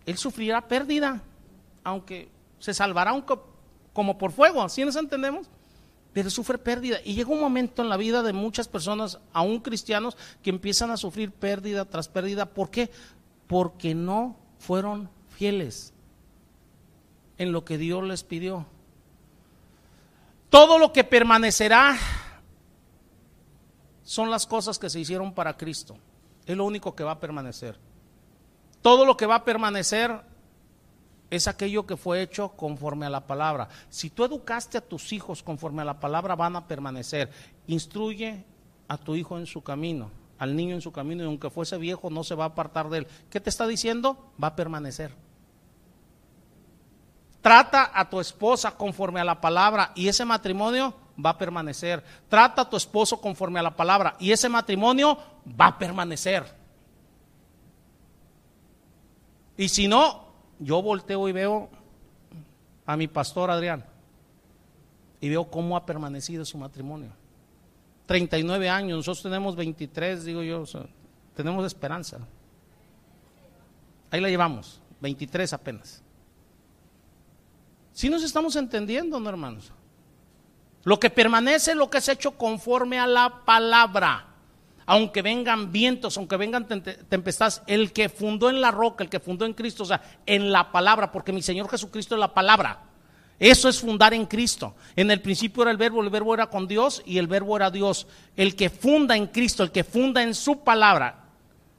él sufrirá pérdida aunque se salvará como por fuego, ¿sí nos entendemos? Pero sufre pérdida. Y llega un momento en la vida de muchas personas, aún cristianos, que empiezan a sufrir pérdida tras pérdida. ¿Por qué? Porque no fueron fieles en lo que Dios les pidió. Todo lo que permanecerá son las cosas que se hicieron para Cristo. Es lo único que va a permanecer. Todo lo que va a permanecer es aquello que fue hecho conforme a la palabra. Si tú educaste a tus hijos conforme a la palabra, van a permanecer. Instruye a tu hijo en su camino, al niño en su camino, y aunque fuese viejo, no se va a apartar de él. ¿Qué te está diciendo? Va a permanecer. Trata a tu esposa conforme a la palabra y ese matrimonio va a permanecer. Trata a tu esposo conforme a la palabra y ese matrimonio va a permanecer. Y si no, yo volteo y veo a mi pastor Adrián y veo cómo ha permanecido su matrimonio. 39 años, nosotros tenemos 23, digo yo, tenemos esperanza. Ahí la llevamos, 23 apenas. Si nos estamos entendiendo, ¿no, hermanos? Lo que permanece, lo que es hecho conforme a la palabra. Aunque vengan vientos, aunque vengan tempestades, el que fundó en la roca, el que fundó en Cristo, o sea, en la palabra, porque mi Señor Jesucristo es la palabra. Eso es fundar en Cristo. En el principio era el verbo, el verbo era con Dios y el verbo era Dios. El que funda en Cristo, el que funda en su palabra,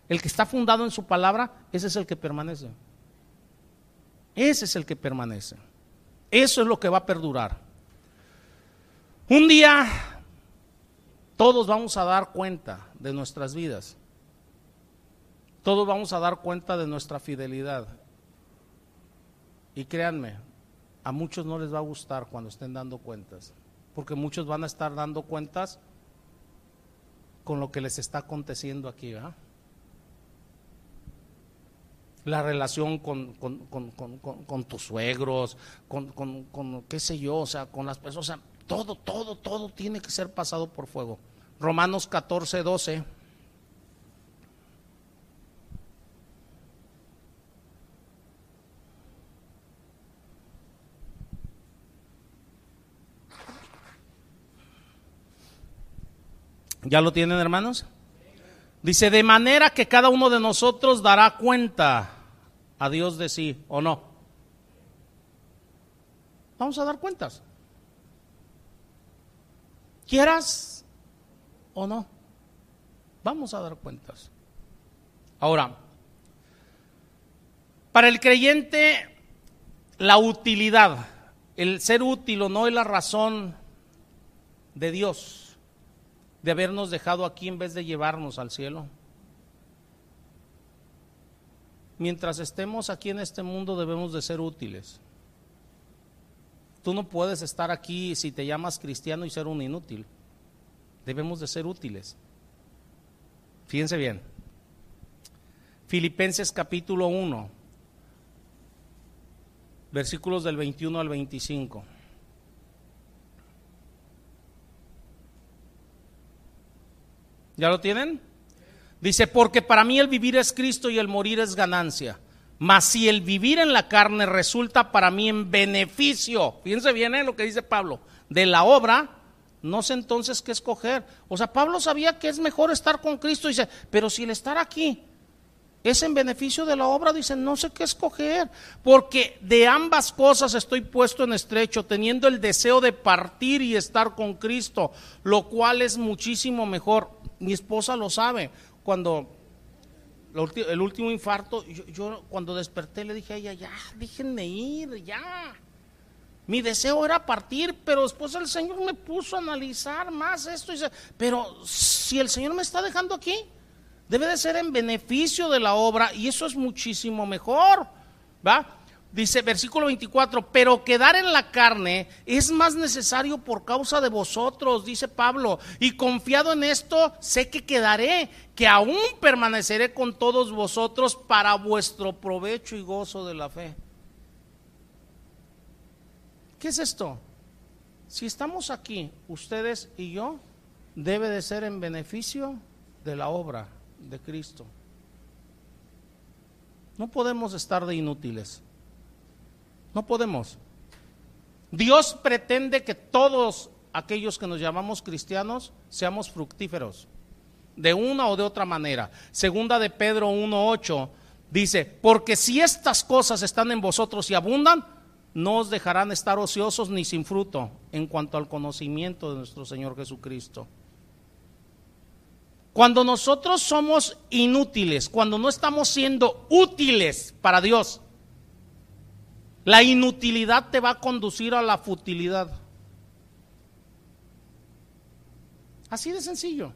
el que está fundado en su palabra, ese es el que permanece. Ese es el que permanece. Eso es lo que va a perdurar. Un día todos vamos a dar cuenta de nuestras vidas. Todos vamos a dar cuenta de nuestra fidelidad. Y créanme, a muchos no les va a gustar cuando estén dando cuentas, porque muchos van a estar dando cuentas con lo que les está aconteciendo aquí. La relación con, con, tus suegros, con, qué sé yo, o sea, con las personas, o sea, todo, todo, todo tiene que ser pasado por fuego. Romanos 14, 12. ¿Ya lo tienen, hermanos? Dice, de manera que cada uno de nosotros dará cuenta a Dios de sí o no. Vamos a dar cuentas. Quieras o no, vamos a dar cuentas. Ahora, para el creyente, la utilidad, el ser útil o no es la razón de Dios de habernos dejado aquí en vez de llevarnos al cielo. Mientras estemos aquí en este mundo debemos de ser útiles. Tú no puedes estar aquí si te llamas cristiano y ser un inútil. Debemos de ser útiles. Fíjense bien. Filipenses capítulo 1, versículos del 21 al 25. ¿Ya lo tienen? Dice, porque para mí el vivir es Cristo y el morir es ganancia. Mas si el vivir en la carne resulta para mí en beneficio, fíjense bien ¿eh? lo que dice Pablo, de la obra, no sé entonces qué escoger. O sea, Pablo sabía que es mejor estar con Cristo, dice, pero si el estar aquí es en beneficio de la obra, dice, no sé qué escoger, porque de ambas cosas estoy puesto en estrecho, teniendo el deseo de partir y estar con Cristo, lo cual es muchísimo mejor mi esposa lo sabe. Cuando el último infarto, yo, cuando desperté le dije a ella, ya, déjenme ir, ya. Mi deseo era partir, pero después el Señor me puso a analizar más esto y pero si el Señor me está dejando aquí, debe de ser en beneficio de la obra y eso es muchísimo mejor, ¿va? Dice versículo 24, pero quedar en la carne es más necesario por causa de vosotros, dice Pablo, y confiado en esto, sé que quedaré, que aún permaneceré con todos vosotros para vuestro provecho y gozo de la fe. ¿Qué es esto? Si estamos aquí, ustedes y yo, debe de ser en beneficio de la obra de Cristo. No podemos estar de inútiles. No podemos. Dios pretende que todos aquellos que nos llamamos cristianos seamos fructíferos, de una o de otra manera. Segunda de Pedro 1.8 dice, porque si estas cosas están en vosotros y abundan, no os dejarán estar ociosos ni sin fruto en cuanto al conocimiento de nuestro Señor Jesucristo. Cuando nosotros somos inútiles, cuando no estamos siendo útiles para Dios, la inutilidad te va a conducir a la futilidad. Así de sencillo.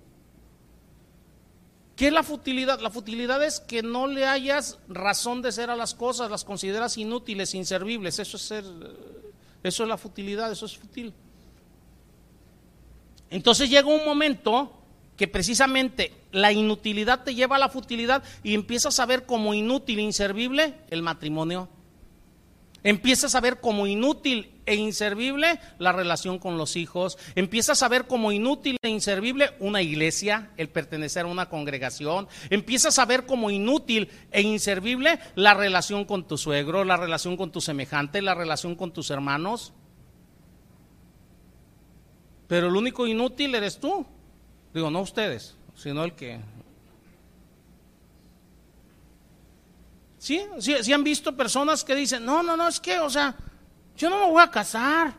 ¿Qué es la futilidad? La futilidad es que no le hayas razón de ser a las cosas, las consideras inútiles, inservibles. Eso es ser, eso es la futilidad, eso es fútil. Entonces llega un momento que precisamente la inutilidad te lleva a la futilidad y empiezas a ver como inútil inservible el matrimonio. Empiezas a ver como inútil e inservible la relación con los hijos. Empiezas a ver como inútil e inservible una iglesia, el pertenecer a una congregación. Empiezas a ver como inútil e inservible la relación con tu suegro, la relación con tu semejante, la relación con tus hermanos. Pero el único inútil eres tú. Digo, no ustedes, sino el que ¿Sí? ¿Sí? han visto personas que dicen, no, no, no, es que, o sea, yo no me voy a casar.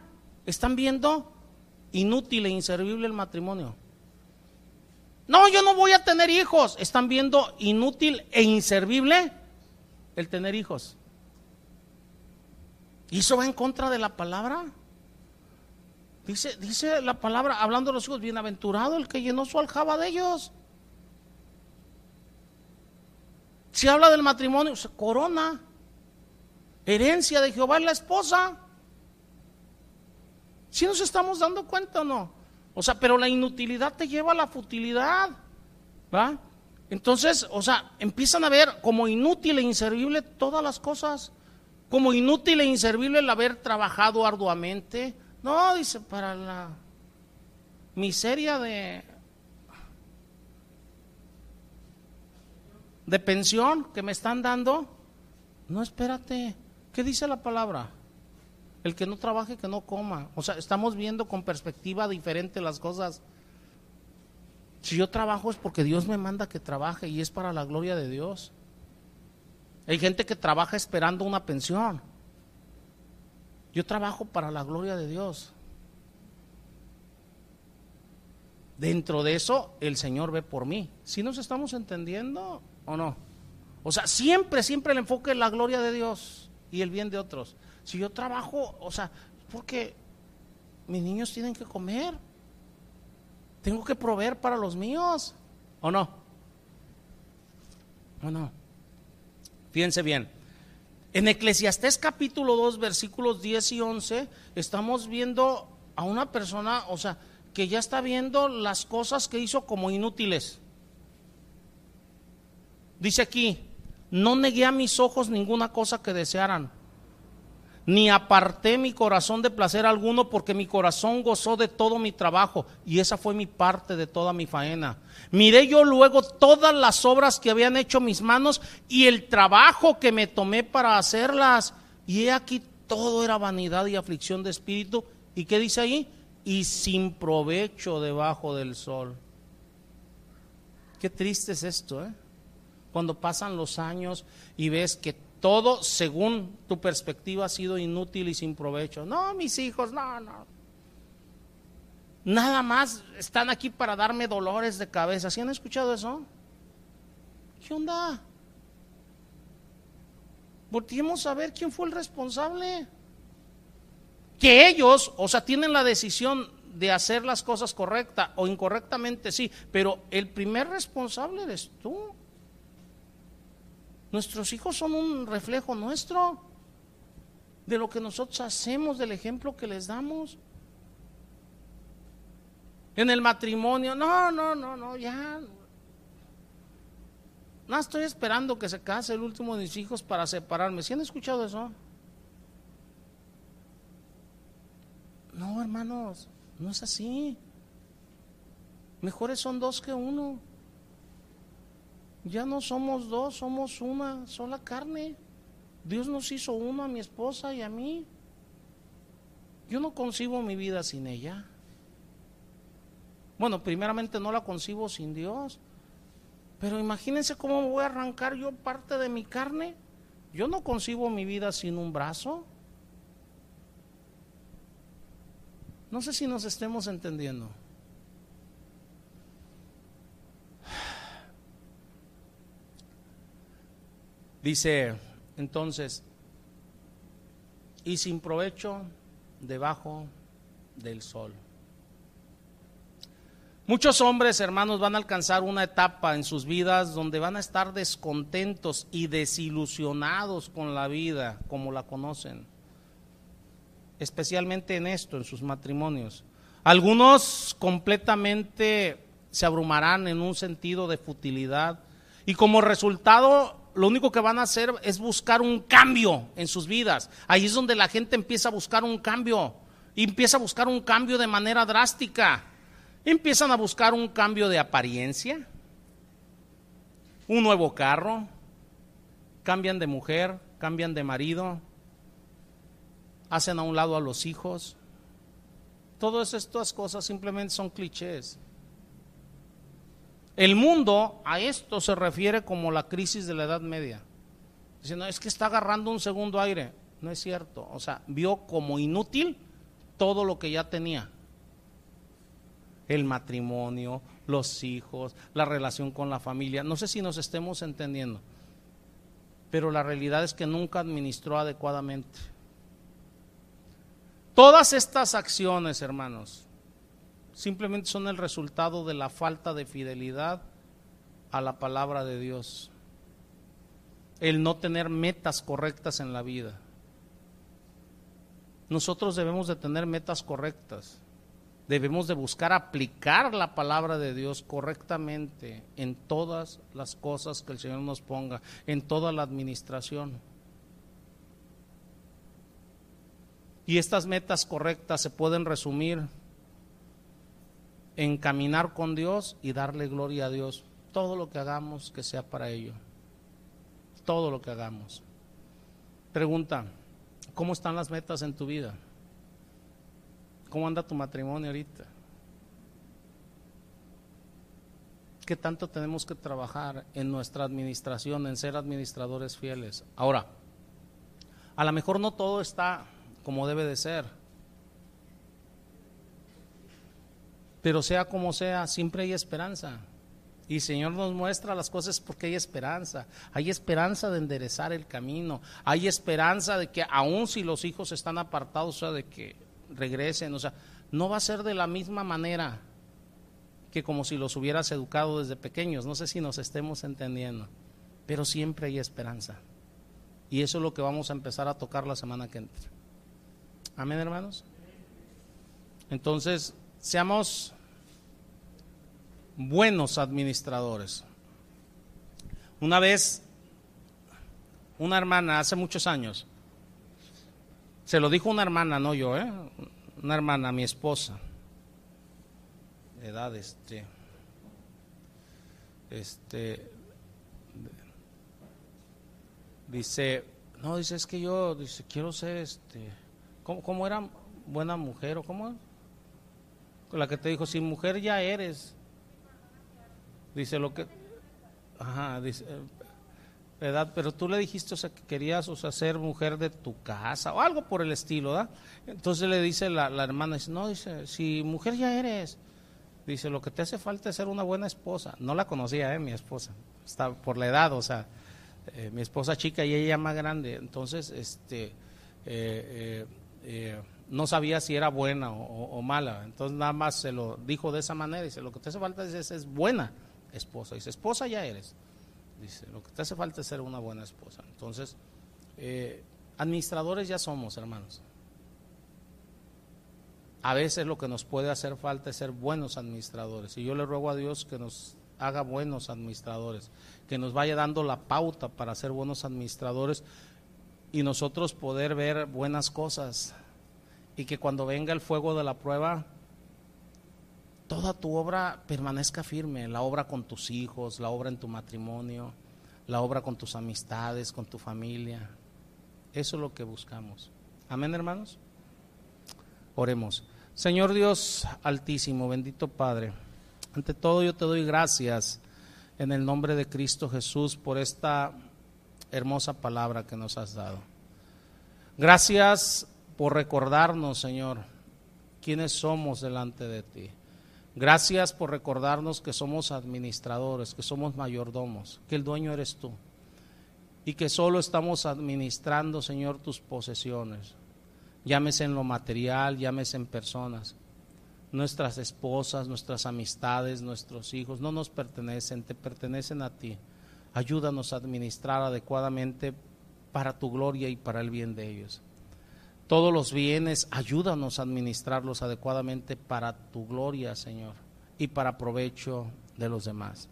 Están viendo inútil e inservible el matrimonio. No, yo no voy a tener hijos. Están viendo inútil e inservible el tener hijos. ¿Y eso va en contra de la palabra? Dice, dice la palabra, hablando de los hijos, bienaventurado el que llenó su aljaba de ellos. Si habla del matrimonio, corona, herencia de Jehová es la esposa. Si nos estamos dando cuenta o no. O sea, pero la inutilidad te lleva a la futilidad. ¿Va? Entonces, o sea, empiezan a ver como inútil e inservible todas las cosas. Como inútil e inservible el haber trabajado arduamente. No, dice, para la miseria de de pensión que me están dando. No, espérate. ¿Qué dice la palabra? El que no trabaje, que no coma. O sea, estamos viendo con perspectiva diferente las cosas. Si yo trabajo es porque Dios me manda que trabaje y es para la gloria de Dios. Hay gente que trabaja esperando una pensión. Yo trabajo para la gloria de Dios. Dentro de eso, el Señor ve por mí. Si nos estamos entendiendo? ¿O no? O sea, siempre, siempre el enfoque es la gloria de Dios y el bien de otros. Si yo trabajo, o sea, porque mis niños tienen que comer. Tengo que proveer para los míos. ¿O no? ¿O no? Fíjense bien. En Eclesiastés capítulo 2, versículos 10 y 11, estamos viendo a una persona, o sea, que ya está viendo las cosas que hizo como inútiles. Dice aquí, no negué a mis ojos ninguna cosa que desearan, ni aparté mi corazón de placer alguno, porque mi corazón gozó de todo mi trabajo, y esa fue mi parte de toda mi faena. Miré yo luego todas las obras que habían hecho mis manos y el trabajo que me tomé para hacerlas, y he aquí todo era vanidad y aflicción de espíritu. ¿Y qué dice ahí? Y sin provecho debajo del sol. Qué triste es esto, ¿eh? Cuando pasan los años y ves que todo, según tu perspectiva, ha sido inútil y sin provecho. No, mis hijos, no, no. Nada más están aquí para darme dolores de cabeza. ¿Sí han escuchado eso? ¿Qué onda? Volvimos a ver quién fue el responsable. Que ellos, o sea, tienen la decisión de hacer las cosas correctas o incorrectamente, sí, pero el primer responsable eres tú. Nuestros hijos son un reflejo nuestro de lo que nosotros hacemos, del ejemplo que les damos. En el matrimonio, no, no, no, no, ya. No estoy esperando que se case el último de mis hijos para separarme. ¿Sí han escuchado eso? No, hermanos, no es así. Mejores son dos que uno. Ya no somos dos, somos una sola carne. Dios nos hizo uno a mi esposa y a mí. Yo no concibo mi vida sin ella. Bueno, primeramente no la concibo sin Dios. Pero imagínense cómo voy a arrancar yo parte de mi carne. Yo no concibo mi vida sin un brazo. No sé si nos estemos entendiendo. Dice entonces, y sin provecho debajo del sol. Muchos hombres, hermanos, van a alcanzar una etapa en sus vidas donde van a estar descontentos y desilusionados con la vida como la conocen, especialmente en esto, en sus matrimonios. Algunos completamente se abrumarán en un sentido de futilidad y como resultado lo único que van a hacer es buscar un cambio en sus vidas. Ahí es donde la gente empieza a buscar un cambio y empieza a buscar un cambio de manera drástica empiezan a buscar un cambio de apariencia, un nuevo carro, cambian de mujer, cambian de marido, hacen a un lado a los hijos. Todas estas cosas simplemente son clichés. El mundo a esto se refiere como la crisis de la Edad Media. Diciendo, es que está agarrando un segundo aire. No es cierto. O sea, vio como inútil todo lo que ya tenía el matrimonio, los hijos, la relación con la familia. No sé si nos estemos entendiendo, pero la realidad es que nunca administró adecuadamente. Todas estas acciones, hermanos, simplemente son el resultado de la falta de fidelidad a la palabra de Dios. El no tener metas correctas en la vida. Nosotros debemos de tener metas correctas debemos de buscar aplicar la palabra de Dios correctamente en todas las cosas que el Señor nos ponga, en toda la administración. Y estas metas correctas se pueden resumir en caminar con Dios y darle gloria a Dios. Todo lo que hagamos que sea para ello. Todo lo que hagamos. Pregunta, ¿cómo están las metas en tu vida? ¿Cómo anda tu matrimonio ahorita? ¿Qué tanto tenemos que trabajar en nuestra administración, en ser administradores fieles? Ahora, a lo mejor no todo está como debe de ser, pero sea como sea, siempre hay esperanza. Y el Señor nos muestra las cosas porque hay esperanza. Hay esperanza de enderezar el camino. Hay esperanza de que aun si los hijos están apartados, o sea, de que regresen, o sea, no va a ser de la misma manera que como si los hubieras educado desde pequeños, no sé si nos estemos entendiendo, pero siempre hay esperanza. Y eso es lo que vamos a empezar a tocar la semana que entra. Amén, hermanos. Entonces, seamos buenos administradores. Una vez, una hermana, hace muchos años, se lo dijo una hermana, no yo, ¿eh? Una hermana, mi esposa. Edad, este. Este. Dice, no, dice, es que yo, dice, quiero ser, este. ¿Cómo, cómo era buena mujer o cómo? Con la que te dijo, si mujer ya eres. Dice lo que. Ajá, dice, ¿verdad? Pero tú le dijiste, o sea, que querías, o sea, ser mujer de tu casa o algo por el estilo, ¿verdad? Entonces le dice la, hermana, dice, no, dice, si mujer ya eres, dice, lo que te hace falta es ser una buena esposa. No la conocía, ¿eh? Mi esposa, está por la edad, o sea, eh, mi esposa chica y ella más grande, entonces, este, eh, eh, no sabía si era buena o, mala, entonces nada más se lo dijo de esa manera, dice, lo que te hace falta es, es buena esposa, dice, esposa ya eres. Dice, lo que te hace falta es ser una buena esposa. Entonces, eh, administradores ya somos, hermanos. A veces lo que nos puede hacer falta es ser buenos administradores. Y yo le ruego a Dios que nos haga buenos administradores, que nos vaya dando la pauta para ser buenos administradores y nosotros poder ver buenas cosas. Y que cuando venga el fuego de la prueba, toda tu obra permanezca firme, la obra con tus hijos, la obra en tu matrimonio, la obra con tus amistades, con tu familia. Eso es lo que buscamos. Amén, hermanos. Oremos. Señor Dios altísimo, bendito Padre, ante todo yo te doy gracias en el nombre de Cristo Jesús por esta hermosa palabra que nos has dado. Gracias por recordarnos, Señor, quiénes somos delante de ti. Gracias por recordarnos que somos administradores, que somos mayordomos, que el dueño eres tú y que solo estamos administrando, Señor, tus posesiones. Llámese en lo material, llámese en personas. Nuestras esposas, nuestras amistades, nuestros hijos no nos pertenecen, te pertenecen a ti. Ayúdanos a administrar adecuadamente para tu gloria y para el bien de ellos. Todos los bienes, ayúdanos a administrarlos adecuadamente para tu gloria, Señor, y para provecho de los demás.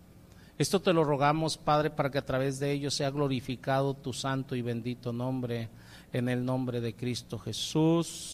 Esto te lo rogamos, Padre, para que a través de ellos sea glorificado tu santo y bendito nombre, en el nombre de Cristo Jesús.